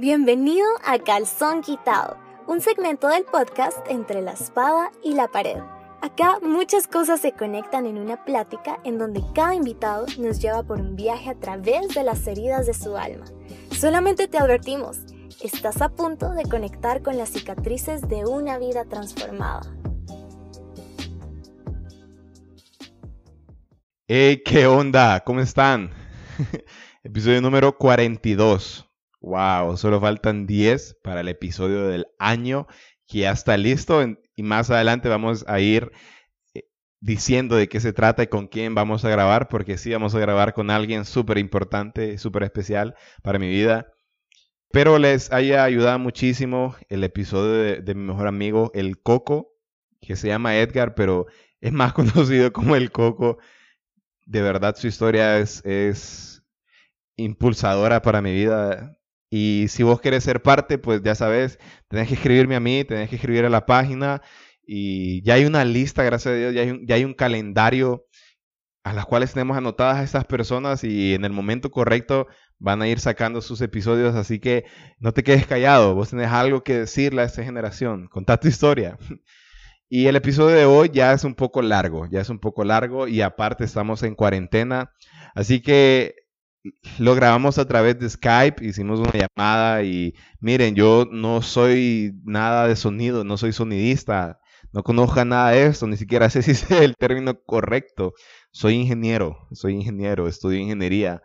Bienvenido a Calzón Quitado, un segmento del podcast entre la espada y la pared. Acá muchas cosas se conectan en una plática en donde cada invitado nos lleva por un viaje a través de las heridas de su alma. Solamente te advertimos, estás a punto de conectar con las cicatrices de una vida transformada. Hey, ¿qué onda? ¿Cómo están? Episodio número 42. Wow, solo faltan 10 para el episodio del año que ya está listo y más adelante vamos a ir eh, diciendo de qué se trata y con quién vamos a grabar, porque sí vamos a grabar con alguien súper importante, súper especial para mi vida. Pero les haya ayudado muchísimo el episodio de, de, mi mejor amigo, el Coco, que se llama Edgar, pero es más conocido como el Coco. De verdad su historia es, es impulsadora para mi vida. Y si vos querés ser parte, pues ya sabes, tenés que escribirme a mí, tenés que escribir a la página. Y ya hay una lista, gracias a Dios, ya hay un, ya hay un calendario a las cuales tenemos anotadas a estas personas y en el momento correcto van a ir sacando sus episodios, así que no te quedes callado, vos tenés algo que decirle a esta generación, contá tu historia. Y el episodio de hoy ya es un poco largo, ya es un poco largo y aparte estamos en cuarentena, así que lo grabamos a través de Skype, hicimos una llamada y miren, yo no soy nada de sonido, no soy sonidista, no conozco nada de esto, ni siquiera sé si es el término correcto. Soy ingeniero, soy ingeniero, estudio ingeniería.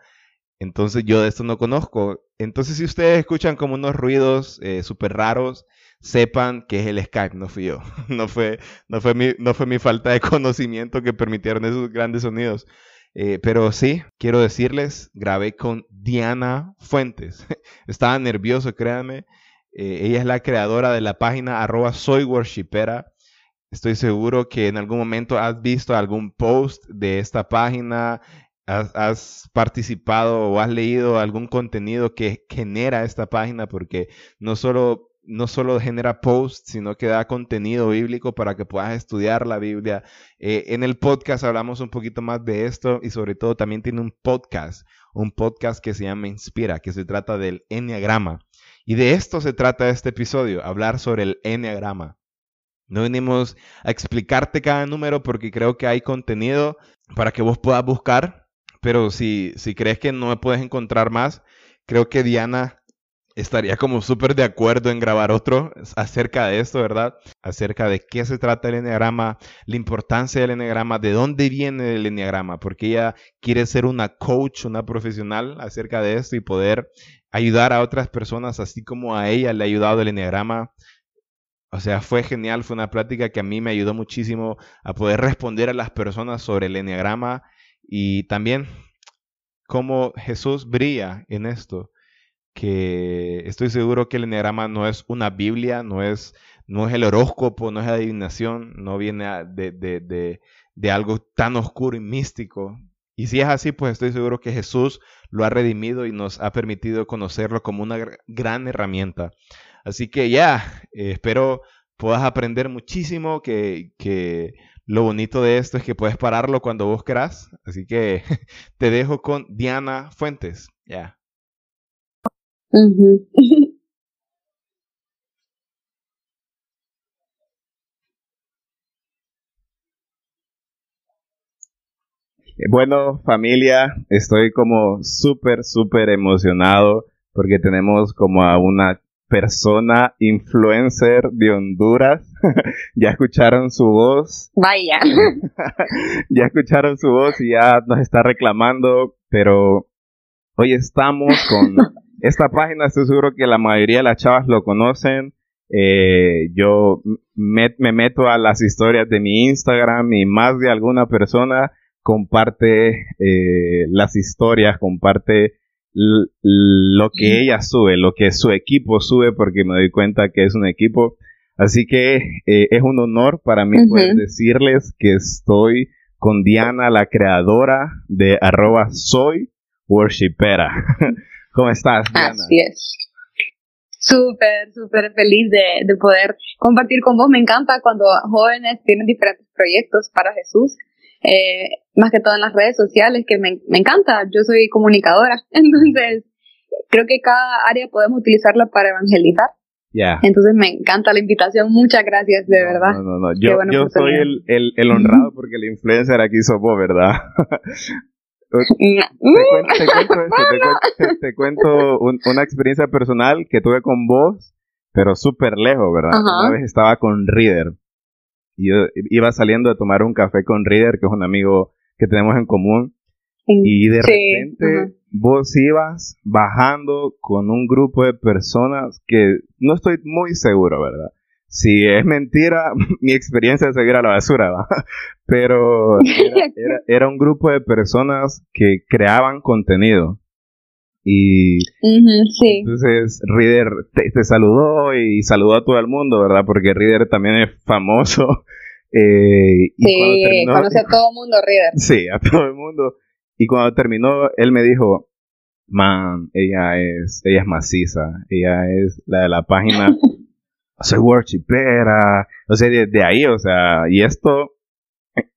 Entonces yo de esto no conozco. Entonces si ustedes escuchan como unos ruidos eh, súper raros, sepan que es el Skype, no fui yo. No fue, no, fue mi, no fue mi falta de conocimiento que permitieron esos grandes sonidos. Eh, pero sí, quiero decirles, grabé con Diana Fuentes. Estaba nervioso, créanme. Eh, ella es la creadora de la página arroba soy Estoy seguro que en algún momento has visto algún post de esta página, has, has, participado o has leído algún contenido que genera esta página, porque no solo no solo genera posts, sino que da contenido bíblico para que puedas estudiar la Biblia. Eh, en el podcast hablamos un poquito más de esto y sobre todo también tiene un podcast, un podcast que se llama Inspira, que se trata del Enneagrama. Y de esto se trata este episodio, hablar sobre el Enneagrama. No venimos a explicarte cada número porque creo que hay contenido para que vos puedas buscar, pero si, si crees que no puedes encontrar más, creo que Diana estaría como súper de acuerdo en grabar otro acerca de esto, ¿verdad? Acerca de qué se trata el enneagrama, la importancia del enneagrama, de dónde viene el enneagrama, porque ella quiere ser una coach, una profesional acerca de esto y poder ayudar a otras personas, así como a ella le ha ayudado el enneagrama. O sea, fue genial, fue una plática que a mí me ayudó muchísimo a poder responder a las personas sobre el enneagrama y también cómo Jesús brilla en esto que estoy seguro que el enneagrama no es una Biblia, no es, no es el horóscopo, no es la adivinación, no viene de, de, de, de algo tan oscuro y místico. Y si es así, pues estoy seguro que Jesús lo ha redimido y nos ha permitido conocerlo como una gran herramienta. Así que ya, eh, espero puedas aprender muchísimo, que, que lo bonito de esto es que puedes pararlo cuando vos querás. Así que te dejo con Diana Fuentes. Ya. Bueno, familia, estoy como súper, súper emocionado porque tenemos como a una persona influencer de Honduras. ya escucharon su voz. Vaya. ya escucharon su voz y ya nos está reclamando, pero hoy estamos con esta página estoy seguro que la mayoría de las chavas lo conocen. Eh, yo me, meto a las historias de mi Instagram y más de alguna persona comparte eh, las historias, comparte lo que ella sube, lo que su equipo sube, porque me doy cuenta que es un equipo. Así que eh, es un honor para mí poder decirles que estoy con Diana, la creadora de arroba soy worshipera. ¿Cómo estás, Diana? Así es. Súper, súper feliz de, de, poder compartir con vos. Me encanta cuando jóvenes tienen diferentes proyectos para Jesús, eh, más que todo en las redes sociales, que me, me encanta. Yo soy comunicadora, entonces creo que cada área podemos utilizarla para evangelizar. Ya. Entonces me encanta la invitación, muchas gracias, de verdad. No, no, no. Yo, yo soy el, el, el honrado porque el influencer aquí sos vos, ¿verdad? te, cuento, una experiencia personal que tuve con vos, pero súper lejos, ¿verdad? Una vez estaba con Reader. Y yo iba saliendo a tomar un café con Reader, que es un amigo que tenemos en común. Y de repente vos ibas bajando con un grupo de personas que no estoy muy seguro, ¿verdad? Si es mentira, mi experiencia es seguir a la basura, ¿va? Pero era, un grupo de personas que creaban contenido. Y entonces Reader te, saludó y saludó a todo el mundo, ¿verdad? Porque Reader también es famoso. Eh, sí, conoce a todo el mundo Reader. Sí, a todo el mundo. Y cuando terminó, él me dijo, man, ella es, ella es maciza, ella es la de la página, soy worshipera, o sea, de, ahí, o sea, y esto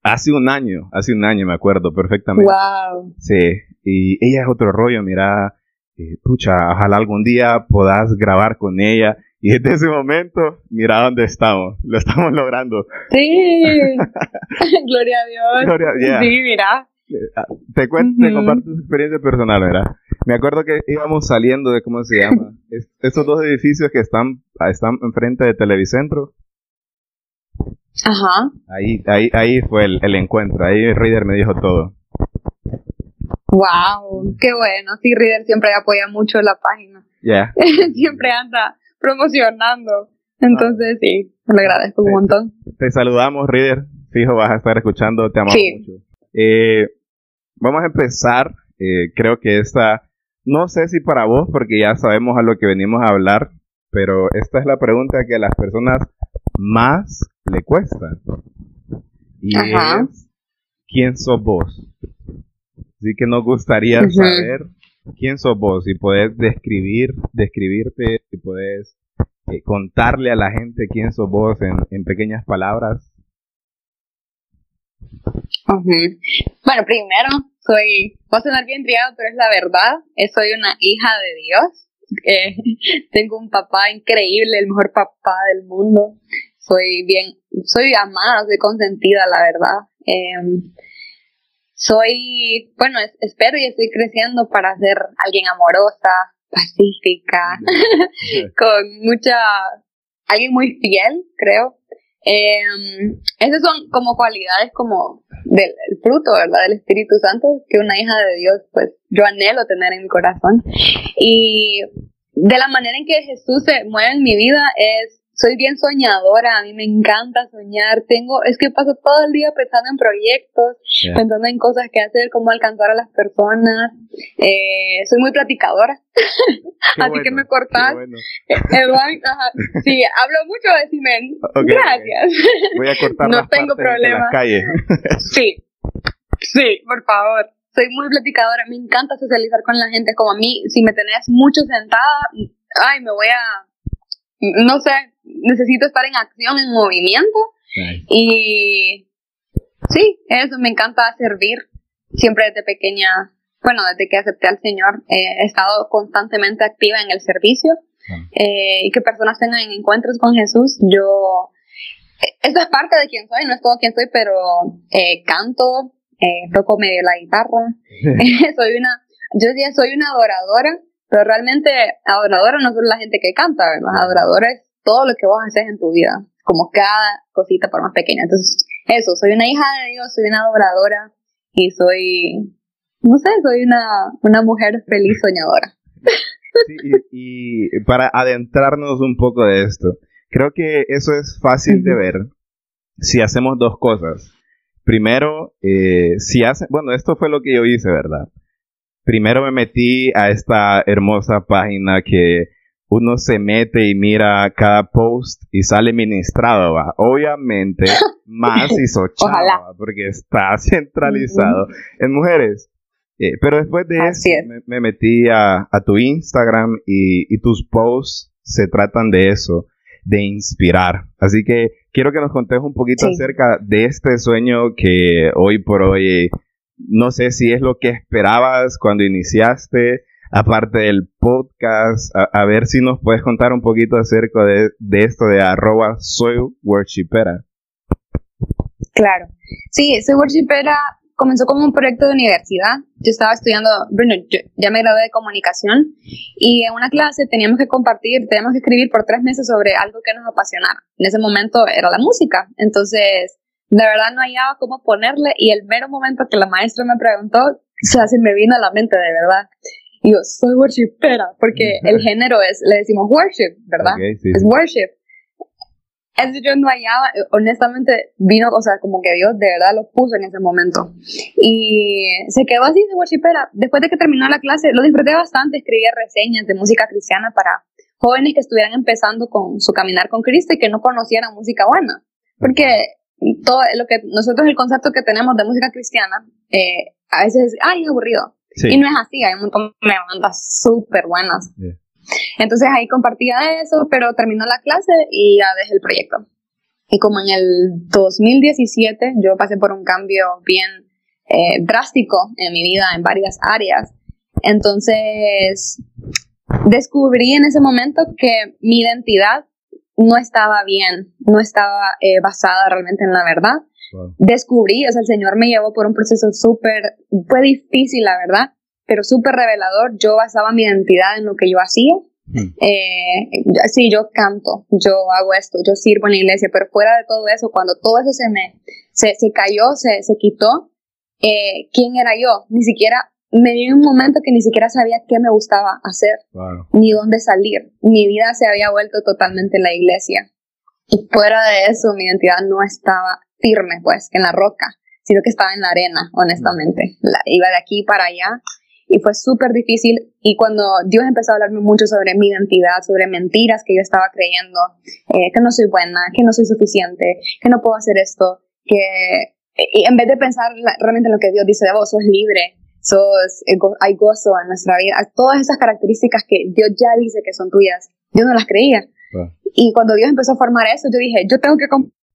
hace un año, hace un año me acuerdo perfectamente. Wow. Sí, y ella es otro rollo, mira, eh, pucha, ojalá algún día puedas grabar con ella. Y desde ese momento, mira dónde estamos, lo estamos logrando. Sí, gloria a Dios. Gloria, Sí, mira. Ah, te cuento, te comparto tu experiencia personal, ¿verdad? Me acuerdo que íbamos saliendo de, ¿cómo se llama? estos dos edificios que están, están enfrente de Televicentro. Ajá. Ahí, ahí, ahí fue el, el encuentro, ahí Reader me dijo todo. Wow, qué bueno. Sí, Reader siempre apoya mucho la página. Ya. siempre anda promocionando. Entonces, sí, le agradezco un montón. Te saludamos, Reader. Fijo, vas a estar escuchando, te amamos mucho. Eh, vamos a empezar. Eh, creo que esta, no sé si para vos, porque ya sabemos a lo que venimos a hablar, pero esta es la pregunta que a las personas más le cuesta. Y es, ¿quién sos vos? Así que nos gustaría saber quién sos vos, si podés describir, describirte, si podés eh, contarle a la gente quién sos vos en, en pequeñas palabras. Bueno, primero, soy, va a sonar bien triado, pero es la verdad, eh, soy una hija de Dios. Eh, tengo un papá increíble, el mejor papá del mundo. Soy bien, soy amada, soy consentida, la verdad. Eh, soy, bueno, espero y estoy creciendo para ser alguien amorosa, pacífica, con mucha, alguien muy fiel, creo. Eh, esas son como cualidades como del fruto, ¿verdad? Del Espíritu Santo, que una hija de Dios, pues yo anhelo tener en mi corazón. Y de la manera en que Jesús se mueve en mi vida es soy bien soñadora, a mí me encanta soñar, tengo, es que paso todo el día pensando en proyectos, pensando en cosas que hacer, cómo alcanzar a las personas, eh, soy muy platicadora, así que me cortas, eh, sí, hablo mucho, decime, gracias, voy a cortar no tengo problema, sí, sí, por favor, soy muy platicadora, me encanta socializar con la gente, como a mí, si me tenés mucho sentada, ay, me voy a no sé, necesito estar en acción, en movimiento. Y sí, eso, me encanta servir. Siempre desde pequeña, bueno, desde que acepté al Señor, he estado constantemente activa en el servicio. Eh, y que personas tengan encuentros con Jesús. Yo, eso es parte de quien soy, no es todo quien soy, pero eh, canto, eh, toco medio la guitarra. soy una, yo ya soy una adoradora pero realmente adoradora no solo la gente que canta, ¿verdad? Adoradora es todo lo que vos haces en tu vida, como cada cosita por más pequeña. Entonces, eso, soy una hija de Dios, soy una adoradora y soy, no sé, soy una, una mujer feliz soñadora. Sí, y, para adentrarnos un poco de esto, creo que eso es fácil de ver si hacemos dos cosas. Primero, eh, si hace, bueno, esto fue lo que yo hice, ¿verdad? primero me metí a esta hermosa página que uno se mete y mira cada post y sale ministrado, ¿va? Obviamente, más hizo chava, porque está centralizado en mujeres. Eh, pero después de eso, me, metí a, tu Instagram y, tus posts se tratan de eso, de inspirar. Así que quiero que nos contes un poquito acerca de este sueño que hoy por hoy no sé si es lo que esperabas cuando iniciaste, aparte del podcast, a, ver si nos puedes contar un poquito acerca de, esto de arroba soy worshipera. Claro, sí, soy worshipera comenzó como un proyecto de universidad. Yo estaba estudiando, bueno, ya me gradué de comunicación y en una clase teníamos que compartir, teníamos que escribir por tres meses sobre algo que nos apasionara. En ese momento era la música. Entonces, de verdad no hallaba cómo ponerle y el mero momento que la maestra me preguntó, se me vino a la mente de verdad. Y yo, soy worshipera, porque el género es, le decimos worship, ¿verdad? Es worship. Eso yo no hallaba, honestamente, vino, o sea, como que Dios de verdad lo puso en ese momento. Y se quedó así de worshipera. Después de que terminó la clase, lo disfruté bastante, escribía reseñas de música cristiana para jóvenes que estuvieran empezando con su caminar con Cristo y que no conocieran música buena. Porque todo lo que nosotros el concepto que tenemos de música cristiana eh, a veces es ay es aburrido y no es así hay un montón de bandas súper buenas. Entonces ahí compartía eso pero terminó la clase y ya dejé el proyecto. Y como en el 2017 yo pasé por un cambio bien eh, drástico en mi vida en varias áreas. Entonces descubrí en ese momento que mi identidad no estaba bien, no estaba eh, basada realmente en la verdad. Descubrí, o sea, el Señor me llevó por un proceso súper, fue difícil, la verdad, pero súper revelador. Yo basaba mi identidad en lo que yo hacía. Hmm. Eh, sí, yo canto, yo hago esto, yo sirvo en la iglesia, pero fuera de todo eso, cuando todo eso se me, se, se cayó, se, se quitó, eh, ¿quién era yo? Ni siquiera me vi en un momento que ni siquiera sabía qué me gustaba hacer, ni dónde salir. Mi vida se había vuelto totalmente en la iglesia. Y fuera de eso, mi identidad no estaba firme, pues, en la roca, sino que estaba en la arena, honestamente. La, iba de aquí para allá y fue súper difícil. Y cuando Dios empezó a hablarme mucho sobre mi identidad, sobre mentiras que yo estaba creyendo, eh, que no soy buena, que no soy suficiente, que no puedo hacer esto, que y en vez de pensar realmente en lo que Dios dice de vos, sos libre, sos, eh, hay gozo en nuestra vida, todas esas características que Dios ya dice que son tuyas, yo no las creía. Y cuando Dios empezó a formar eso, yo dije, yo tengo que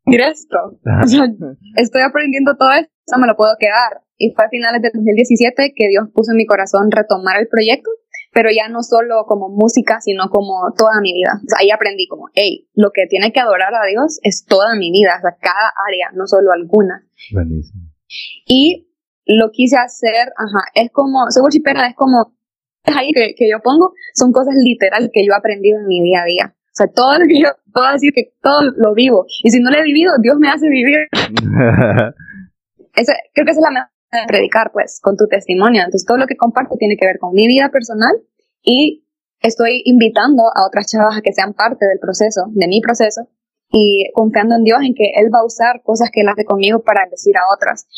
cumplir esto. estoy aprendiendo todo esto, me lo puedo quedar. Y fue a finales del 2017 que Dios puso en mi corazón retomar el proyecto, pero ya no solo como música, sino como toda mi vida. ahí aprendí como, hey, lo que tiene que adorar a Dios es toda mi vida, o sea, cada área, no solo alguna. Buenísimo. Y lo quise hacer, ajá, es como, según Chipera, es como, es ahí que, que, yo pongo, son cosas literal que yo he aprendido en mi día a día. O sea, todo lo que yo puedo decir que todo lo vivo. Y si no lo he vivido, Dios me hace vivir. Ese, creo que esa es la manera de predicar, pues, con tu testimonio. Entonces, todo lo que comparto tiene que ver con mi vida personal y estoy invitando a otras chavas a que sean parte del proceso, de mi proceso, y confiando en Dios en que Él va a usar cosas que Él hace conmigo para decir a otras.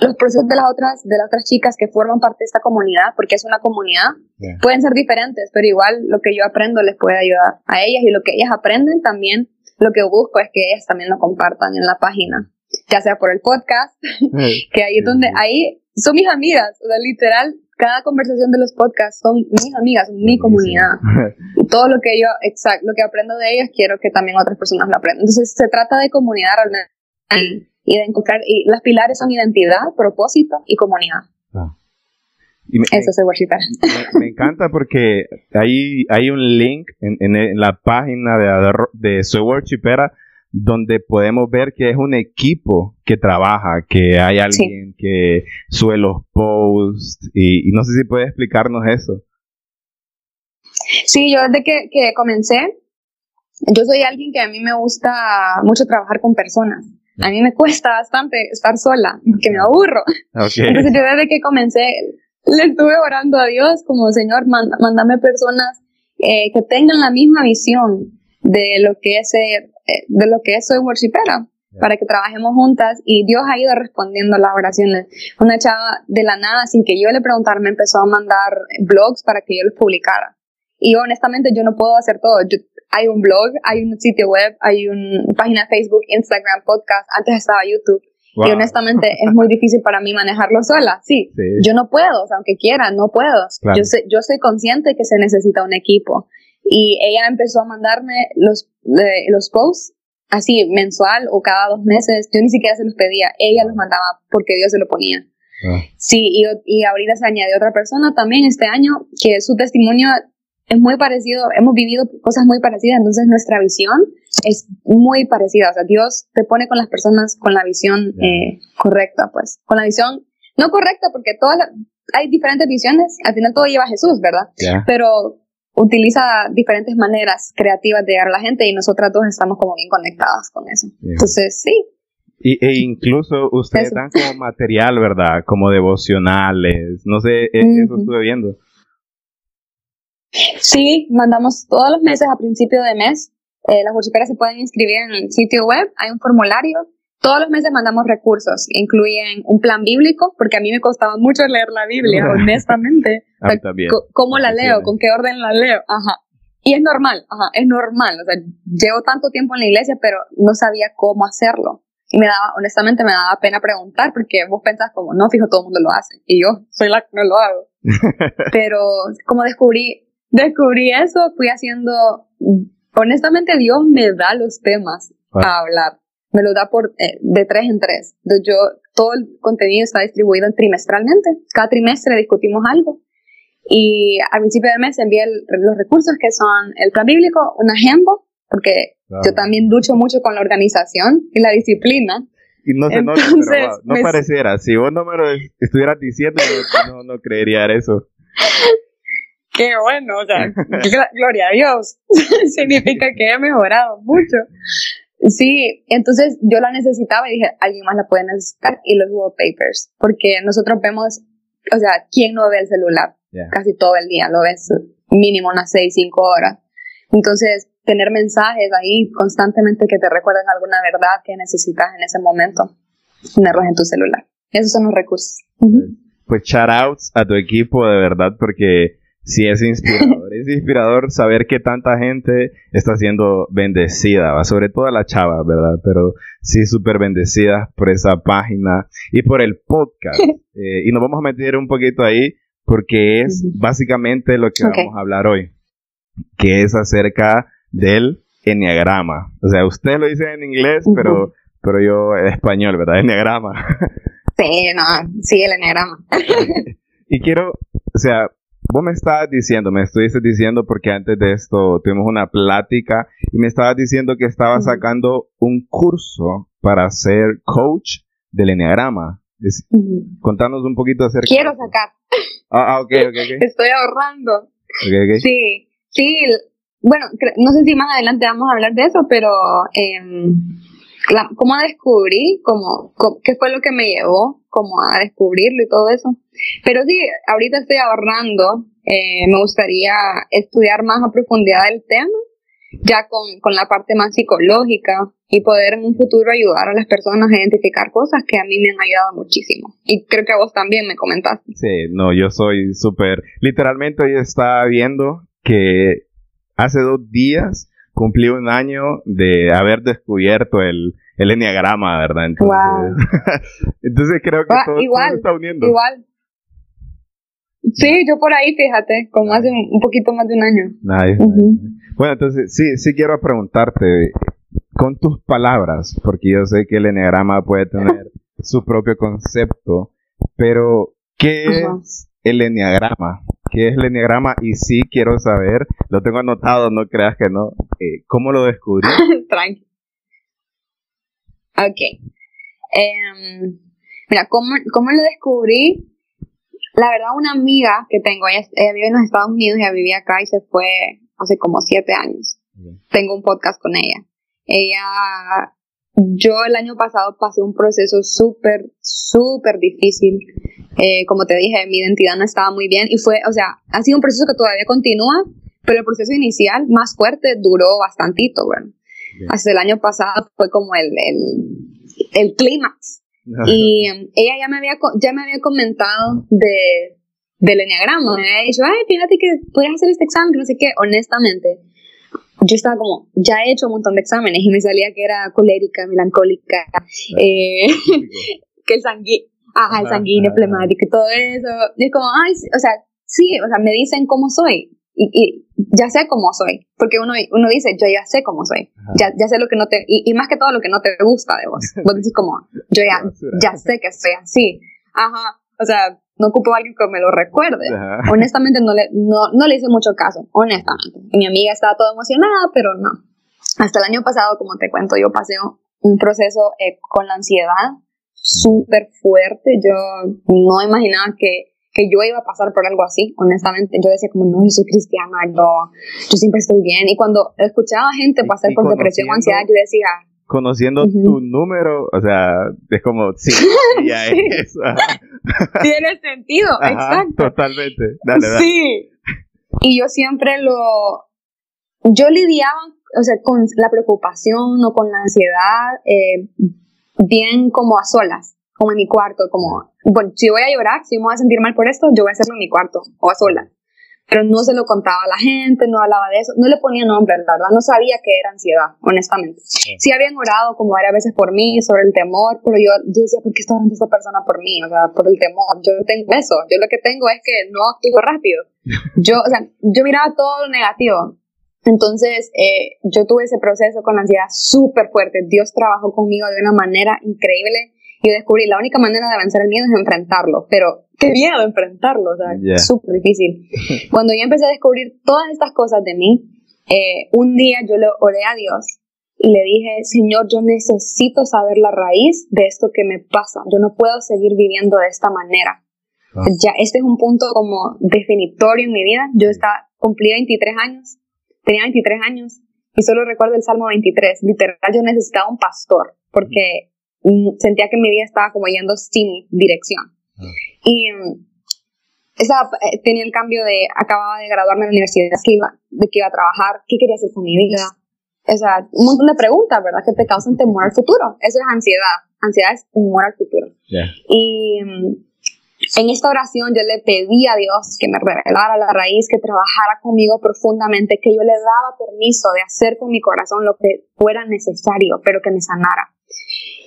Los procesos de las otras de las otras chicas que forman parte de esta comunidad, porque es una comunidad, pueden ser diferentes, pero igual lo que yo aprendo les puede ayudar a ellas y lo que ellas aprenden también, lo que busco es que ellas también lo compartan en la página, ya sea por el podcast, que ahí es donde ahí son mis amigas, o sea, literal, cada conversación de los podcasts son mis amigas, son mi comunidad. Y todo lo que yo, exacto, lo que aprendo de ellas, quiero que también otras personas lo aprendan. Entonces, se trata de comunidad realmente y de encontrar, y las pilares son identidad, propósito y comunidad. Ah. Eso es worshipper. Me, me, encanta porque hay, hay un link en, en, la página de, de Soy Worshipera donde podemos ver que es un equipo que trabaja, que hay alguien que sube los posts y, no sé si puedes explicarnos eso. Sí, yo desde que, que comencé, yo soy alguien que a mí me gusta mucho trabajar con personas. A mí me cuesta bastante estar sola, porque me aburro. Entonces yo desde que comencé le estuve orando a Dios como Señor, mándame personas eh, que tengan la misma visión de lo que es ser, de lo que es soy worshipera para que trabajemos juntas y Dios ha ido respondiendo las oraciones. Una chava de la nada, sin que yo le preguntara, me empezó a mandar blogs para que yo los publicara. Y honestamente yo no puedo hacer todo. Yo hay un blog, hay un sitio web, hay una página de Facebook, Instagram, podcast, antes estaba YouTube. Y honestamente es muy difícil para mí manejarlo sola. Sí, yo no puedo, aunque quiera, no puedo. Yo, sé, yo soy consciente que se necesita un equipo. Y ella empezó a mandarme los, los posts así mensual o cada dos meses. Yo ni siquiera se los pedía, ella los mandaba porque Dios se lo ponía. Ah. Sí, y, y ahorita se añade otra persona también este año que su testimonio es muy parecido, hemos vivido cosas muy parecidas, entonces nuestra visión es muy parecida, o sea, Dios te pone con las personas con la visión eh, correcta, pues, con la visión no correcta porque todas hay diferentes visiones, al final todo lleva a Jesús, ¿verdad? Pero utiliza diferentes maneras creativas de llegar a la gente y nosotras dos estamos como bien conectadas con eso. Entonces, sí. Y, e incluso ustedes dan como material, ¿verdad? Como devocionales, no sé, e, eso estuve viendo. Sí, mandamos todos los meses a principio de mes. Eh, las worshipperas se pueden inscribir en el sitio web, hay un formulario. Todos los meses mandamos recursos, incluyen un plan bíblico, porque a mí me costaba mucho leer la Biblia, honestamente. ¿Cómo la leo? ¿Con qué orden la leo? Ajá. Y es normal, ajá, es normal. O sea, llevo tanto tiempo en la iglesia, pero no sabía cómo hacerlo. Y me daba, honestamente, me daba pena preguntar, porque vos pensás como, no, fijo, todo el mundo lo hace. Y yo soy la que no lo hago. pero como descubrí, descubrí eso, fui haciendo, honestamente Dios me da los temas a ah. hablar, me lo da por eh, de tres en tres. Entonces yo, todo el contenido está distribuido trimestralmente, cada trimestre discutimos algo. Y al principio del mes envié los recursos que son el plan bíblico, un agenda, porque yo también lucho mucho con la organización y la disciplina. Y no se nota, pero no pareciera. Si vos no me lo estuvieras diciendo, no, no creería eso qué bueno, o sea, gloria a Dios, significa que he mejorado mucho. Sí, entonces yo la necesitaba y dije, alguien más la puede necesitar y los wallpapers, porque nosotros vemos, o sea, ¿quién no ve el celular? Casi todo el día, lo ves mínimo unas 6, 5 horas. Entonces, tener mensajes ahí constantemente que te recuerden alguna verdad que necesitas en ese momento, tenerlos en tu celular. Esos son los recursos. Pues shout outs a tu equipo de verdad porque sí es inspirador. es inspirador saber que tanta gente está siendo bendecida, sobre todo a la chava, ¿verdad? Pero sí súper bendecida por esa página y por el podcast. Eh, y nos vamos a meter un poquito ahí porque es básicamente lo que vamos a hablar hoy, que es acerca del enneagrama. O sea, usted lo dice en inglés, pero, pero yo en español, ¿verdad? Enneagrama. sí, no, sí, el enneagrama. y quiero, o sea, Vos me estabas diciendo, me estuviste diciendo porque antes de esto tuvimos una plática y me estabas diciendo que estabas sacando un curso para ser coach del Enneagrama. Contanos un poquito acerca Quiero sacar. Ah, ah ok, ok, ok. Estoy ahorrando. Sí, sí. Bueno, no sé si más adelante vamos a hablar de eso, pero eh, cómo descubrí, cómo, qué fue lo que me llevó como a descubrirlo y todo eso. Pero sí, ahorita estoy ahorrando, eh, me gustaría estudiar más a profundidad el tema, ya con, con la parte más psicológica y poder en un futuro ayudar a las personas a identificar cosas que a mí me han ayudado muchísimo. Y creo que a vos también me comentaste. Sí, no, yo soy súper, literalmente hoy estaba viendo que hace dos días cumplí un año de haber descubierto el, el enneagrama, ¿verdad? Entonces, creo que todo, igual, está uniendo. Igual. Sí, yo por ahí, fíjate, como hace un poquito más de un año. Bueno, entonces sí, sí quiero preguntarte, con tus palabras, porque yo sé que el enneagrama puede tener su propio concepto, pero ¿qué es el enneagrama? ¿Qué es el enneagrama? Y sí quiero saber, lo tengo anotado, no creas que no, eh, ¿cómo lo descubrí? Tranqui. Ok. Em, mira, ¿cómo, ¿cómo lo descubrí? La verdad, una amiga que tengo, ella, vive en los Estados Unidos, ella vivía acá y se fue hace como siete años. Tengo un podcast con ella. Ella, yo el año pasado pasé un proceso súper, súper difícil. Eh, como te dije, mi identidad no estaba muy bien y fue, o sea, ha sido un proceso que todavía continúa, pero el proceso inicial más fuerte duró bastantito, bueno. Hasta el año pasado fue como el, el, el clímax y um, ella ya me había, ya me había comentado de, del enneagrama. Me había dicho, ay, fíjate que puedes hacer este examen, no sé qué. Honestamente, yo estaba como, ya he hecho un montón de exámenes y me salía que era colérica, melancólica, eh, que el sanguíneo, ajá, el sanguíneo, y todo eso. Y es como, ay, o sea, sí, o sea, me dicen cómo soy y, ya sé cómo soy, porque uno, uno dice, yo ya sé cómo soy, ya, ya sé lo que no te, y, más que todo lo que no te gusta de vos, vos decís como, yo ya, ya sé que soy así, ajá, o sea, no ocupo a alguien que me lo recuerde. Honestamente no le, no, no le hice mucho caso, honestamente. mi amiga estaba toda emocionada, pero no. Hasta el año pasado, como te cuento, yo pasé un proceso eh, con la ansiedad súper fuerte. Yo no imaginaba que, que, yo iba a pasar por algo así, honestamente. Yo decía como, no, yo soy cristiana, yo, yo siempre estoy bien. Y cuando escuchaba gente pasar por depresión o ansiedad, yo decía... Conociendo tu número, o sea, es como, sí, ya es. Tiene sentido, exacto. Totalmente. Dale, dale. Sí. Y yo siempre lo... Yo lidiaba o sea, con la preocupación o con la ansiedad, eh, bien como a solas, como en mi cuarto, como, bueno, si voy a llorar, si me voy a sentir mal por esto, yo voy a hacerlo en mi cuarto o a solas. Pero no se lo contaba a la gente, no hablaba de eso, no le ponía nombre, la verdad, no sabía que era ansiedad, honestamente. Sí habían orado como varias veces por mí, sobre el temor, pero yo, yo decía, ¿por qué está orando esta persona por mí? O sea, por el temor. Yo no tengo eso, yo lo que tengo es que no actúo rápido. Yo, o sea, yo miraba todo lo negativo, entonces, eh, yo tuve ese proceso con ansiedad súper fuerte. Dios trabajó conmigo de una manera increíble y descubrí la única manera de vencer el miedo es enfrentarlo. Pero qué miedo enfrentarlo, o sea, súper difícil. Cuando yo empecé a descubrir todas estas cosas de mí, eh, un día yo le oré a Dios y le dije, Señor, yo necesito saber la raíz de esto que me pasa. Yo no puedo seguir viviendo de esta manera. Ah. Ya, este es un punto como definitorio en mi vida. Yo estaba, cumplí 23 años tenía 23 años y solo recuerdo el Salmo 23. Literal, yo necesitaba un pastor porque sentía que mi vida estaba como yendo sin dirección. Ah. Y mm, eh, tenía el cambio de, acababa de graduarme de la universidad, que iba, de que iba a trabajar, qué quería hacer con mi vida. O sea, un montón de preguntas, ¿verdad? Que te causan temor al futuro. Eso es ansiedad. Ansiedad es temor al futuro. Y mm, en esta oración yo le pedí a Dios que me revelara la raíz, que trabajara conmigo profundamente, que yo le daba permiso de hacer con mi corazón lo que fuera necesario, pero que me sanara.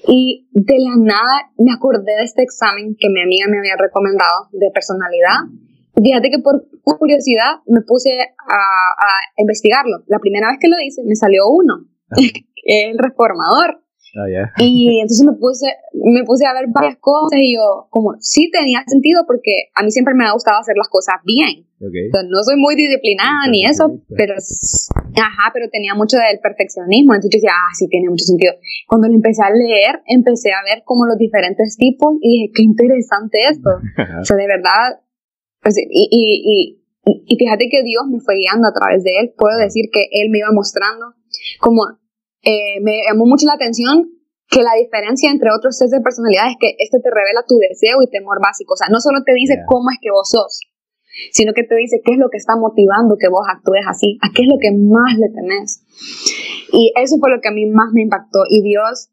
Y de la nada me acordé de este examen que mi amiga me había recomendado de personalidad. Fíjate que por curiosidad me puse a, a investigarlo. La primera vez que lo hice me salió uno, el reformador. Ah, y entonces me puse, me puse a ver varias cosas y yo, como, sí tenía sentido porque a mí siempre me ha gustado hacer las cosas bien. no soy muy disciplinada ni eso, pero, ajá, pero tenía mucho del perfeccionismo. Entonces yo decía, ah, sí, tiene mucho sentido. Cuando lo empecé a leer, empecé a ver como los diferentes tipos y dije, qué interesante esto. o sea, de verdad, pues, y, y, y, y fíjate que Dios me fue guiando a través de él. Puedo decir que él me iba mostrando como eh, me llamó mucho la atención que la diferencia entre otros test de personalidad es que este te revela tu deseo y temor básico. O sea, no solo te dice cómo es que vos sos, sino que te dice qué es lo que está motivando que vos actúes así, a qué es lo que más le tenés. Y eso fue lo que a mí más me impactó. Y Dios,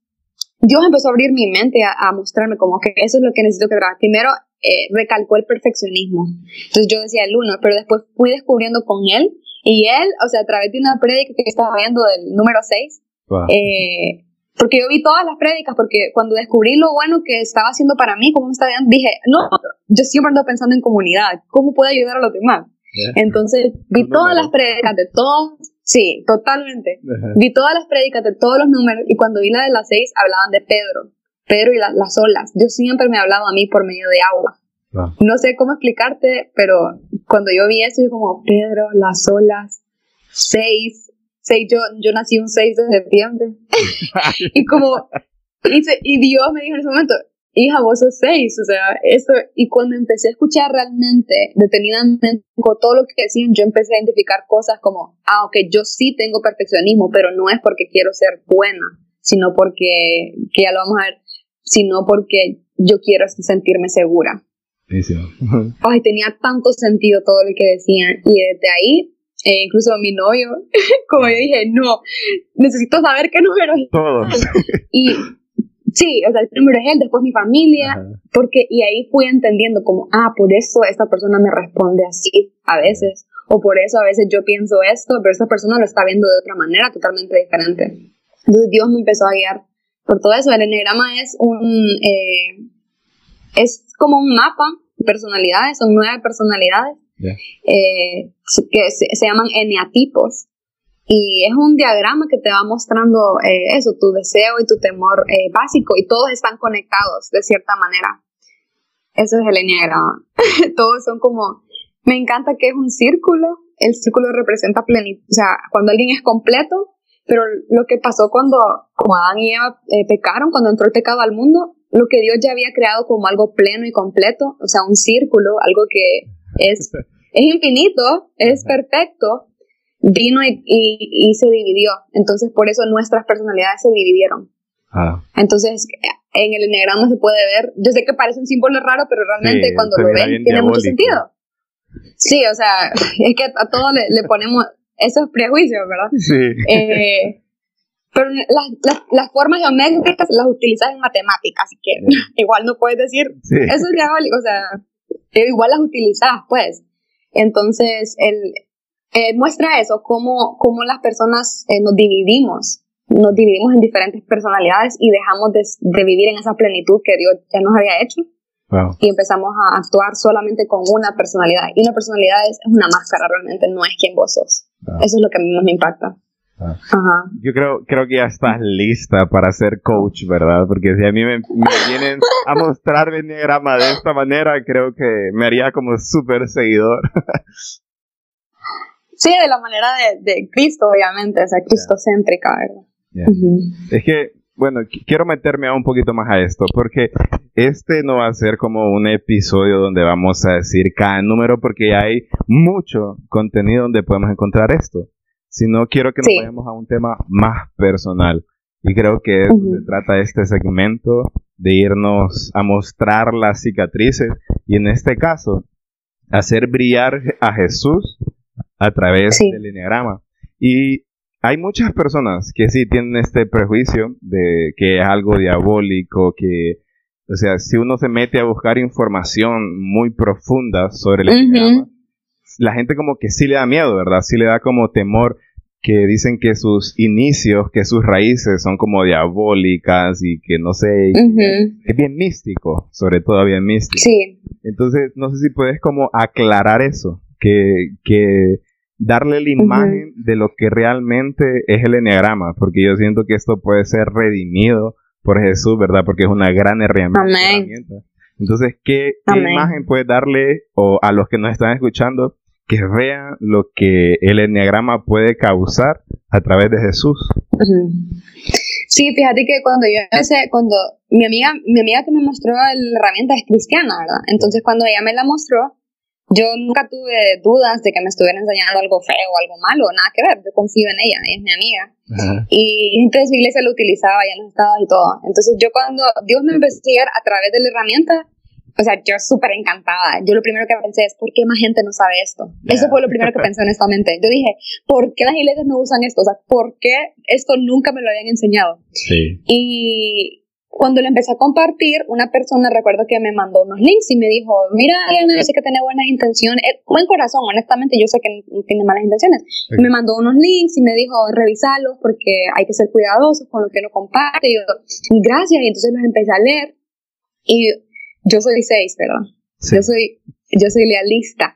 Dios empezó a abrir mi mente a, mostrarme como que eso es lo que necesito que Primero, eh, recalcó el perfeccionismo. Entonces yo decía el uno, pero después fui descubriendo con él. Y él, o sea, a través de una prédica que estaba viendo del número 6, eh, porque yo vi todas las prédicas, porque cuando descubrí lo bueno que estaba haciendo para mí, como estaba dije, no, yo siempre ando pensando en comunidad, ¿cómo puedo ayudar a los demás? Entonces, vi todas las prédicas de todos, sí, totalmente. Vi todas las prédicas de todos los números y cuando vi la de las seis, hablaban de Pedro, Pedro y las olas. Yo siempre me hablaba a mí por medio de agua. No sé cómo explicarte, pero cuando yo vi eso, yo como, Pedro, las olas, seis, yo, yo nací un 6 de septiembre. y como, y, y, Dios me dijo en ese momento, hija, vos sos 6, o sea, esto, y cuando empecé a escuchar realmente, detenidamente, con todo lo que decían, yo empecé a identificar cosas como, ah, ok, yo sí tengo perfeccionismo, pero no es porque quiero ser buena, sino porque, que ya lo vamos a ver, sino porque yo quiero sentirme segura. Ay, tenía tanto sentido todo lo que decían, y desde ahí eh, incluso mi novio, como yo dije, no, necesito saber qué número es. Todos. Y sí, o sea, el primero es él, después mi familia, porque, y ahí fui entendiendo como, ah, por eso esta persona me responde así a veces, o por eso a veces yo pienso esto, pero esta persona lo está viendo de otra manera totalmente diferente. Entonces Dios me empezó a guiar por todo eso. El enneagrama es un, eh, es como un mapa de personalidades, son nueve personalidades eh, que se, llaman eneatipos. Y es un diagrama que te va mostrando eh, eso, tu deseo y tu temor eh, básico, y todos están conectados de cierta manera. eso es el enneagrama. Todos son como, me encanta que es un círculo, el círculo representa plenitud, o sea, cuando alguien es completo, pero lo que pasó cuando, como Adán y Eva pecaron, cuando entró el pecado al mundo, lo que Dios ya había creado como algo pleno y completo, o sea, un círculo, algo que es, es infinito, es perfecto, vino y, y, se dividió. Entonces, por eso nuestras personalidades se dividieron. Ah. Entonces, en el enneagrama se puede ver, yo sé que parece un símbolo raro, pero realmente cuando lo ven tiene mucho sentido. Sí, o sea, es que a todo le, le ponemos esos prejuicios, ¿verdad? Sí. Eh, pero las, las, formas geométricas las utilizas en matemáticas, así que igual no puedes decir, eso es diabólico, o sea, igual las utilizas, pues. Entonces, el, eh, muestra eso, cómo, cómo las personas eh, nos dividimos, nos dividimos en diferentes personalidades y dejamos de, de, vivir en esa plenitud que Dios ya nos había hecho. Y empezamos a actuar solamente con una personalidad. Y una personalidad es, una máscara realmente, no es quien vos sos. Eso es lo que a mí más me impacta. Yo creo, creo que ya estás lista para ser coach, ¿verdad? Porque si a mí me, vienen a mostrar el diagrama de esta manera, creo que me haría como súper seguidor. sí, de la manera de, Cristo, obviamente, o sea, cristocéntrica, ¿verdad? Es que, bueno, quiero meterme a un poquito más a esto, porque este no va a ser como un episodio donde vamos a decir cada número, porque hay mucho contenido donde podemos encontrar esto sino quiero que nos vayamos a un tema más personal. Y creo que se trata este segmento de irnos a mostrar las cicatrices y en este caso hacer brillar a Jesús a través del enneagrama. Y hay muchas personas que sí tienen este prejuicio de que es algo diabólico, que, o sea, si uno se mete a buscar información muy profunda sobre el enneagrama, la gente como que sí le da miedo, ¿verdad? Sí le da como temor que dicen que sus inicios, que sus raíces son como diabólicas y que no sé, es bien místico, sobre todo bien místico. Sí. Entonces, no sé si puedes como aclarar eso, que, que darle la imagen de lo que realmente es el enneagrama, porque yo siento que esto puede ser redimido por Jesús, ¿verdad? Porque es una gran herramienta. Entonces, ¿qué, imagen puedes darle o a los que nos están escuchando que vean lo que el enneagrama puede causar a través de Jesús. Sí, fíjate que cuando yo empecé, cuando mi amiga, mi amiga que me mostró la herramienta es cristiana, ¿verdad? Entonces cuando ella me la mostró, yo nunca tuve dudas de que me estuviera enseñando algo feo o algo malo, nada que ver, yo confío en ella, ella es mi amiga. Y de su iglesia lo utilizaba ya en los estados y todo. Entonces yo cuando Dios me empezó a a través de la herramienta, o sea, yo súper encantada. Yo lo primero que pensé es, ¿por qué más gente no sabe esto? Eso fue lo primero que pensé honestamente. Yo dije, ¿por qué las iglesias no usan esto? O sea, ¿por qué esto nunca me lo habían enseñado? Sí. Y cuando lo empecé a compartir, una persona recuerdo que me mandó unos links y me dijo, mira, yo sé que tiene buenas intenciones, eh, buen corazón, honestamente yo sé que tiene malas intenciones. Me mandó unos links y me dijo, revisalos porque hay que ser cuidadosos con lo que uno comparte. Y yo, gracias, y entonces los empecé a leer. Y yo soy seis, ¿verdad? Yo soy, yo soy lealista.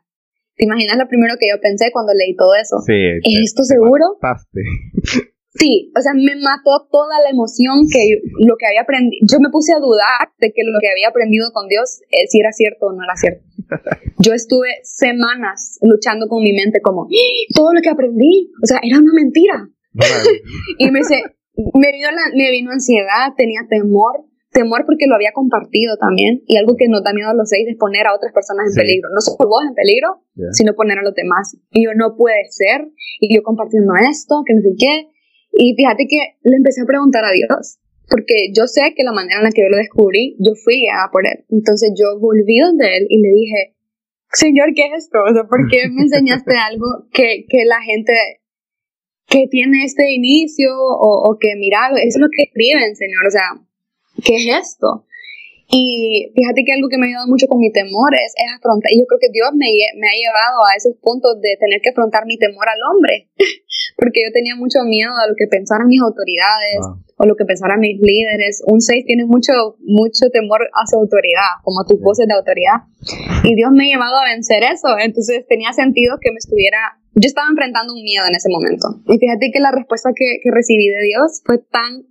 ¿Te imaginas lo primero que yo pensé cuando leí todo eso? Sí. ¿Es esto seguro? Sí, o sea, me mató toda la emoción que lo que había aprendido. Yo me puse a dudar de que lo que había aprendido con Dios, eh, si era cierto o no era cierto. Yo estuve semanas luchando con mi mente como, ¡Ah! todo lo que aprendí, o sea, era una mentira. y me, me, vino la, me vino ansiedad, tenía temor, temor porque lo había compartido también y algo que nos da miedo a los seis es poner a otras personas en peligro, no solo vos en peligro, sino poner a los demás. Y yo no puede ser, y yo compartiendo esto, que no sé qué. Y fíjate que le empecé a preguntar a Dios, porque yo sé que la manera en la que yo lo descubrí, yo fui a por él. Entonces yo volví donde él y le dije, Señor, ¿qué es esto? O sea, ¿por qué me enseñaste algo que, que la gente que tiene este inicio o, o que mira, eso es lo que escriben, Señor? O sea, ¿qué es esto? Y fíjate que algo que me ha ayudado mucho con mi temor es, afrontar, y yo creo que Dios me, me, ha llevado a esos puntos de tener que afrontar mi temor al hombre, porque yo tenía mucho miedo a lo que pensaran mis autoridades o lo que pensaran mis líderes. Un 6 tiene mucho, mucho temor a su autoridad, como a tus voces de autoridad. Y Dios me ha llevado a vencer eso, entonces tenía sentido que me estuviera, yo estaba enfrentando un miedo en ese momento. Y fíjate que la respuesta que, que recibí de Dios fue tan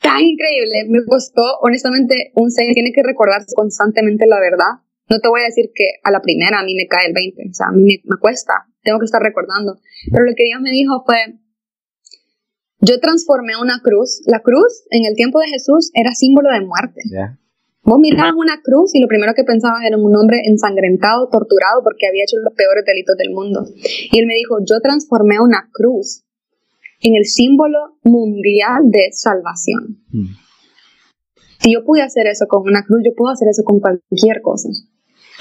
tan increíble. Me costó, honestamente, un 6 tiene que recordar constantemente la verdad. No te voy a decir que a la primera a mí me cae el 20, o sea, a mí me, cuesta, tengo que estar recordando. Pero lo que Dios me dijo fue, yo transformé una cruz. La cruz en el tiempo de Jesús era símbolo de muerte. Vos mirabas una cruz y lo primero que pensabas era un hombre ensangrentado, torturado porque había hecho los peores delitos del mundo. Y él me dijo, yo transformé una cruz en el símbolo mundial de salvación. Hmm. Si yo pude hacer eso con una cruz, yo puedo hacer eso con cualquier cosa.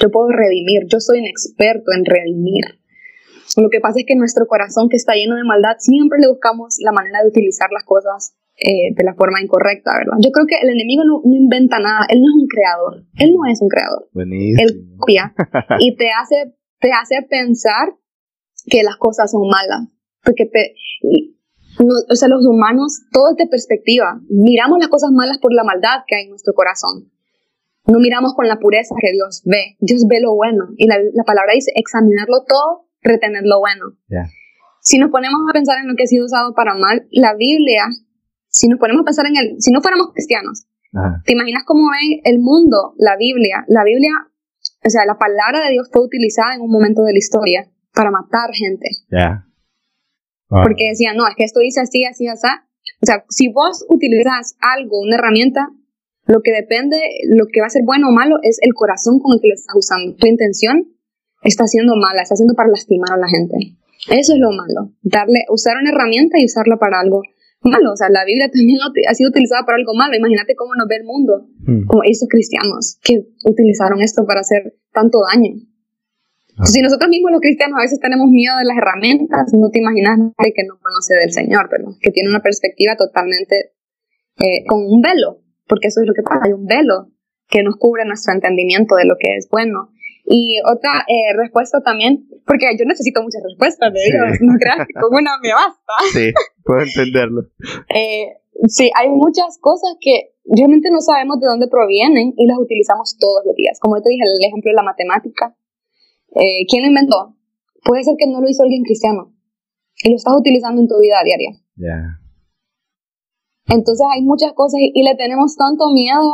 Yo puedo redimir, yo soy un experto en redimir. Lo que pasa es que nuestro corazón que está lleno de maldad, siempre le buscamos la manera de utilizar las cosas eh, de la forma incorrecta, ¿verdad? Yo creo que el enemigo no, inventa nada, él no es un creador, él no es un creador. Buenísimo. Él copia y te hace, te hace pensar que las cosas son malas. Porque te, o sea, los humanos, todo es de perspectiva. Miramos las cosas malas por la maldad que hay en nuestro corazón. No miramos con la pureza que Dios ve. Dios ve lo bueno. Y la, palabra dice examinarlo todo, retener lo bueno. Si nos ponemos a pensar en lo que ha sido usado para mal, la Biblia, si nos ponemos a pensar en el, si no fuéramos cristianos, ¿te imaginas cómo ve el mundo, la Biblia? La Biblia, o sea, la palabra de Dios fue utilizada en un momento de la historia para matar gente. Porque decían, no, es que esto dice así, así, así. O sea, si vos utilizas algo, una herramienta, lo que depende, lo que va a ser bueno o malo es el corazón con el que lo estás usando. Tu intención está siendo mala, está haciendo para lastimar a la gente. Eso es lo malo. Darle, usar una herramienta y usarla para algo malo. O sea, la Biblia también ha sido utilizada para algo malo. Imagínate cómo nos ve el mundo, hmm. como esos cristianos que utilizaron esto para hacer tanto daño. Si nosotros mismos los cristianos a veces tenemos miedo de las herramientas, no te imaginas nadie que no conoce del Señor, ¿verdad? Que tiene una perspectiva totalmente eh, con un velo, porque eso es lo que pasa, hay un velo que nos cubre nuestro entendimiento de lo que es bueno. Y otra eh, respuesta también, porque yo necesito muchas respuestas de Dios, no creas que con una me basta. Sí, puedo entenderlo. eh, sí, hay muchas cosas que realmente no sabemos de dónde provienen y las utilizamos todos los días. Como te dije, el ejemplo de la matemática eh, ¿Quién lo inventó? Puede ser que no lo hizo alguien cristiano y lo estás utilizando en tu vida diaria. Entonces hay muchas cosas y, le tenemos tanto miedo,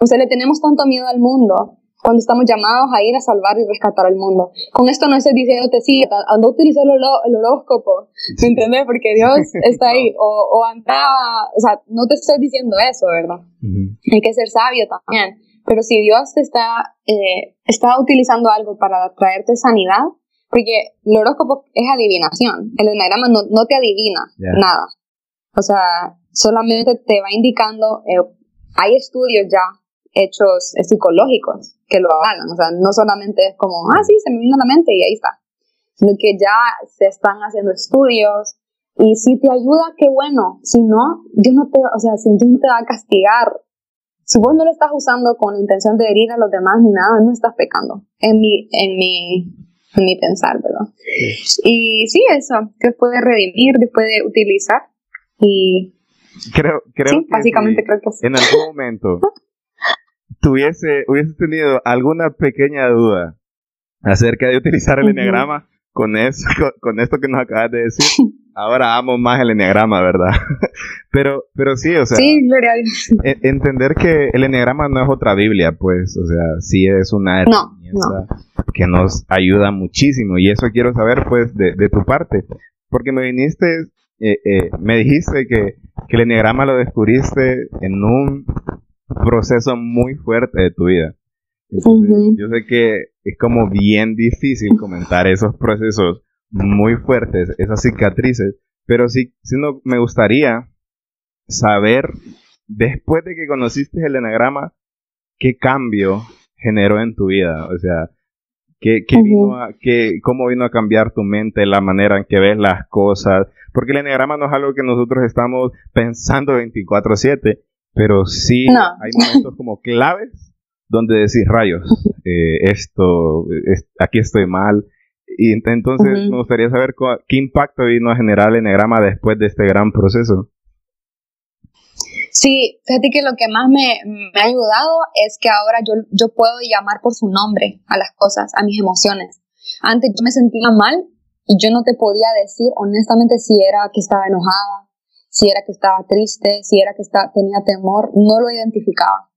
o sea, le tenemos tanto miedo al mundo cuando estamos llamados a ir a salvar y rescatar al mundo. Con esto no estoy diciéndote, sí, anda a utilizar el, horóscopo, ¿me entiendes? Porque Dios está ahí, o, o anda, o sea, no te estoy diciendo eso, ¿verdad? Hay que ser sabio también. Pero si Dios te está, eh, está utilizando algo para traerte sanidad, porque el horóscopo es adivinación, el enagrama no, no te adivina nada. O sea, solamente te va indicando, eh, hay estudios ya hechos eh, psicológicos que lo hagan, o sea, no solamente es como, ah, sí, se me vino a la mente y ahí está, sino que ya se están haciendo estudios y si te ayuda, qué bueno, si no, Dios no te, o sea, si Dios no te va a castigar si vos no lo estás usando con intención de herir a los demás ni nada, no estás pecando, en mi, en mi, en mi pensar, ¿verdad? Y sí, eso, que puede redimir, que puede utilizar y... Creo, creo sí, básicamente creo que sí. En algún momento tuviese, hubiese tenido alguna pequeña duda acerca de utilizar el enneagrama con eso, con, esto que nos acabas de decir, ahora amo más el enneagrama, ¿verdad? pero, pero sí, o sea, e, entender que el enneagrama no es otra Biblia, pues, o sea, sí es una herramienta que nos ayuda muchísimo y eso quiero saber, pues, de, de tu parte, porque me viniste, eh, eh, me dijiste que, que el enneagrama lo descubriste en un proceso muy fuerte de tu vida. Yo sé que es como bien difícil comentar esos procesos muy fuertes, esas cicatrices, pero sí, sí no, me gustaría saber, después de que conociste el enagrama, qué cambio generó en tu vida, o sea, qué, qué vino a, qué, cómo vino a cambiar tu mente, la manera en que ves las cosas, porque el enagrama no es algo que nosotros estamos pensando 24/7, pero sí hay momentos como claves donde decís rayos, eh, esto, aquí estoy mal. Y entonces me gustaría saber qué impacto vino a generar el enegrama después de este gran proceso. Sí, fíjate que lo que más me, ha ayudado es que ahora yo, yo puedo llamar por su nombre a las cosas, a mis emociones. Antes yo me sentía mal y yo no te podía decir honestamente si era que estaba enojada, si era que estaba triste, si era que estaba, tenía temor, no lo identificaba.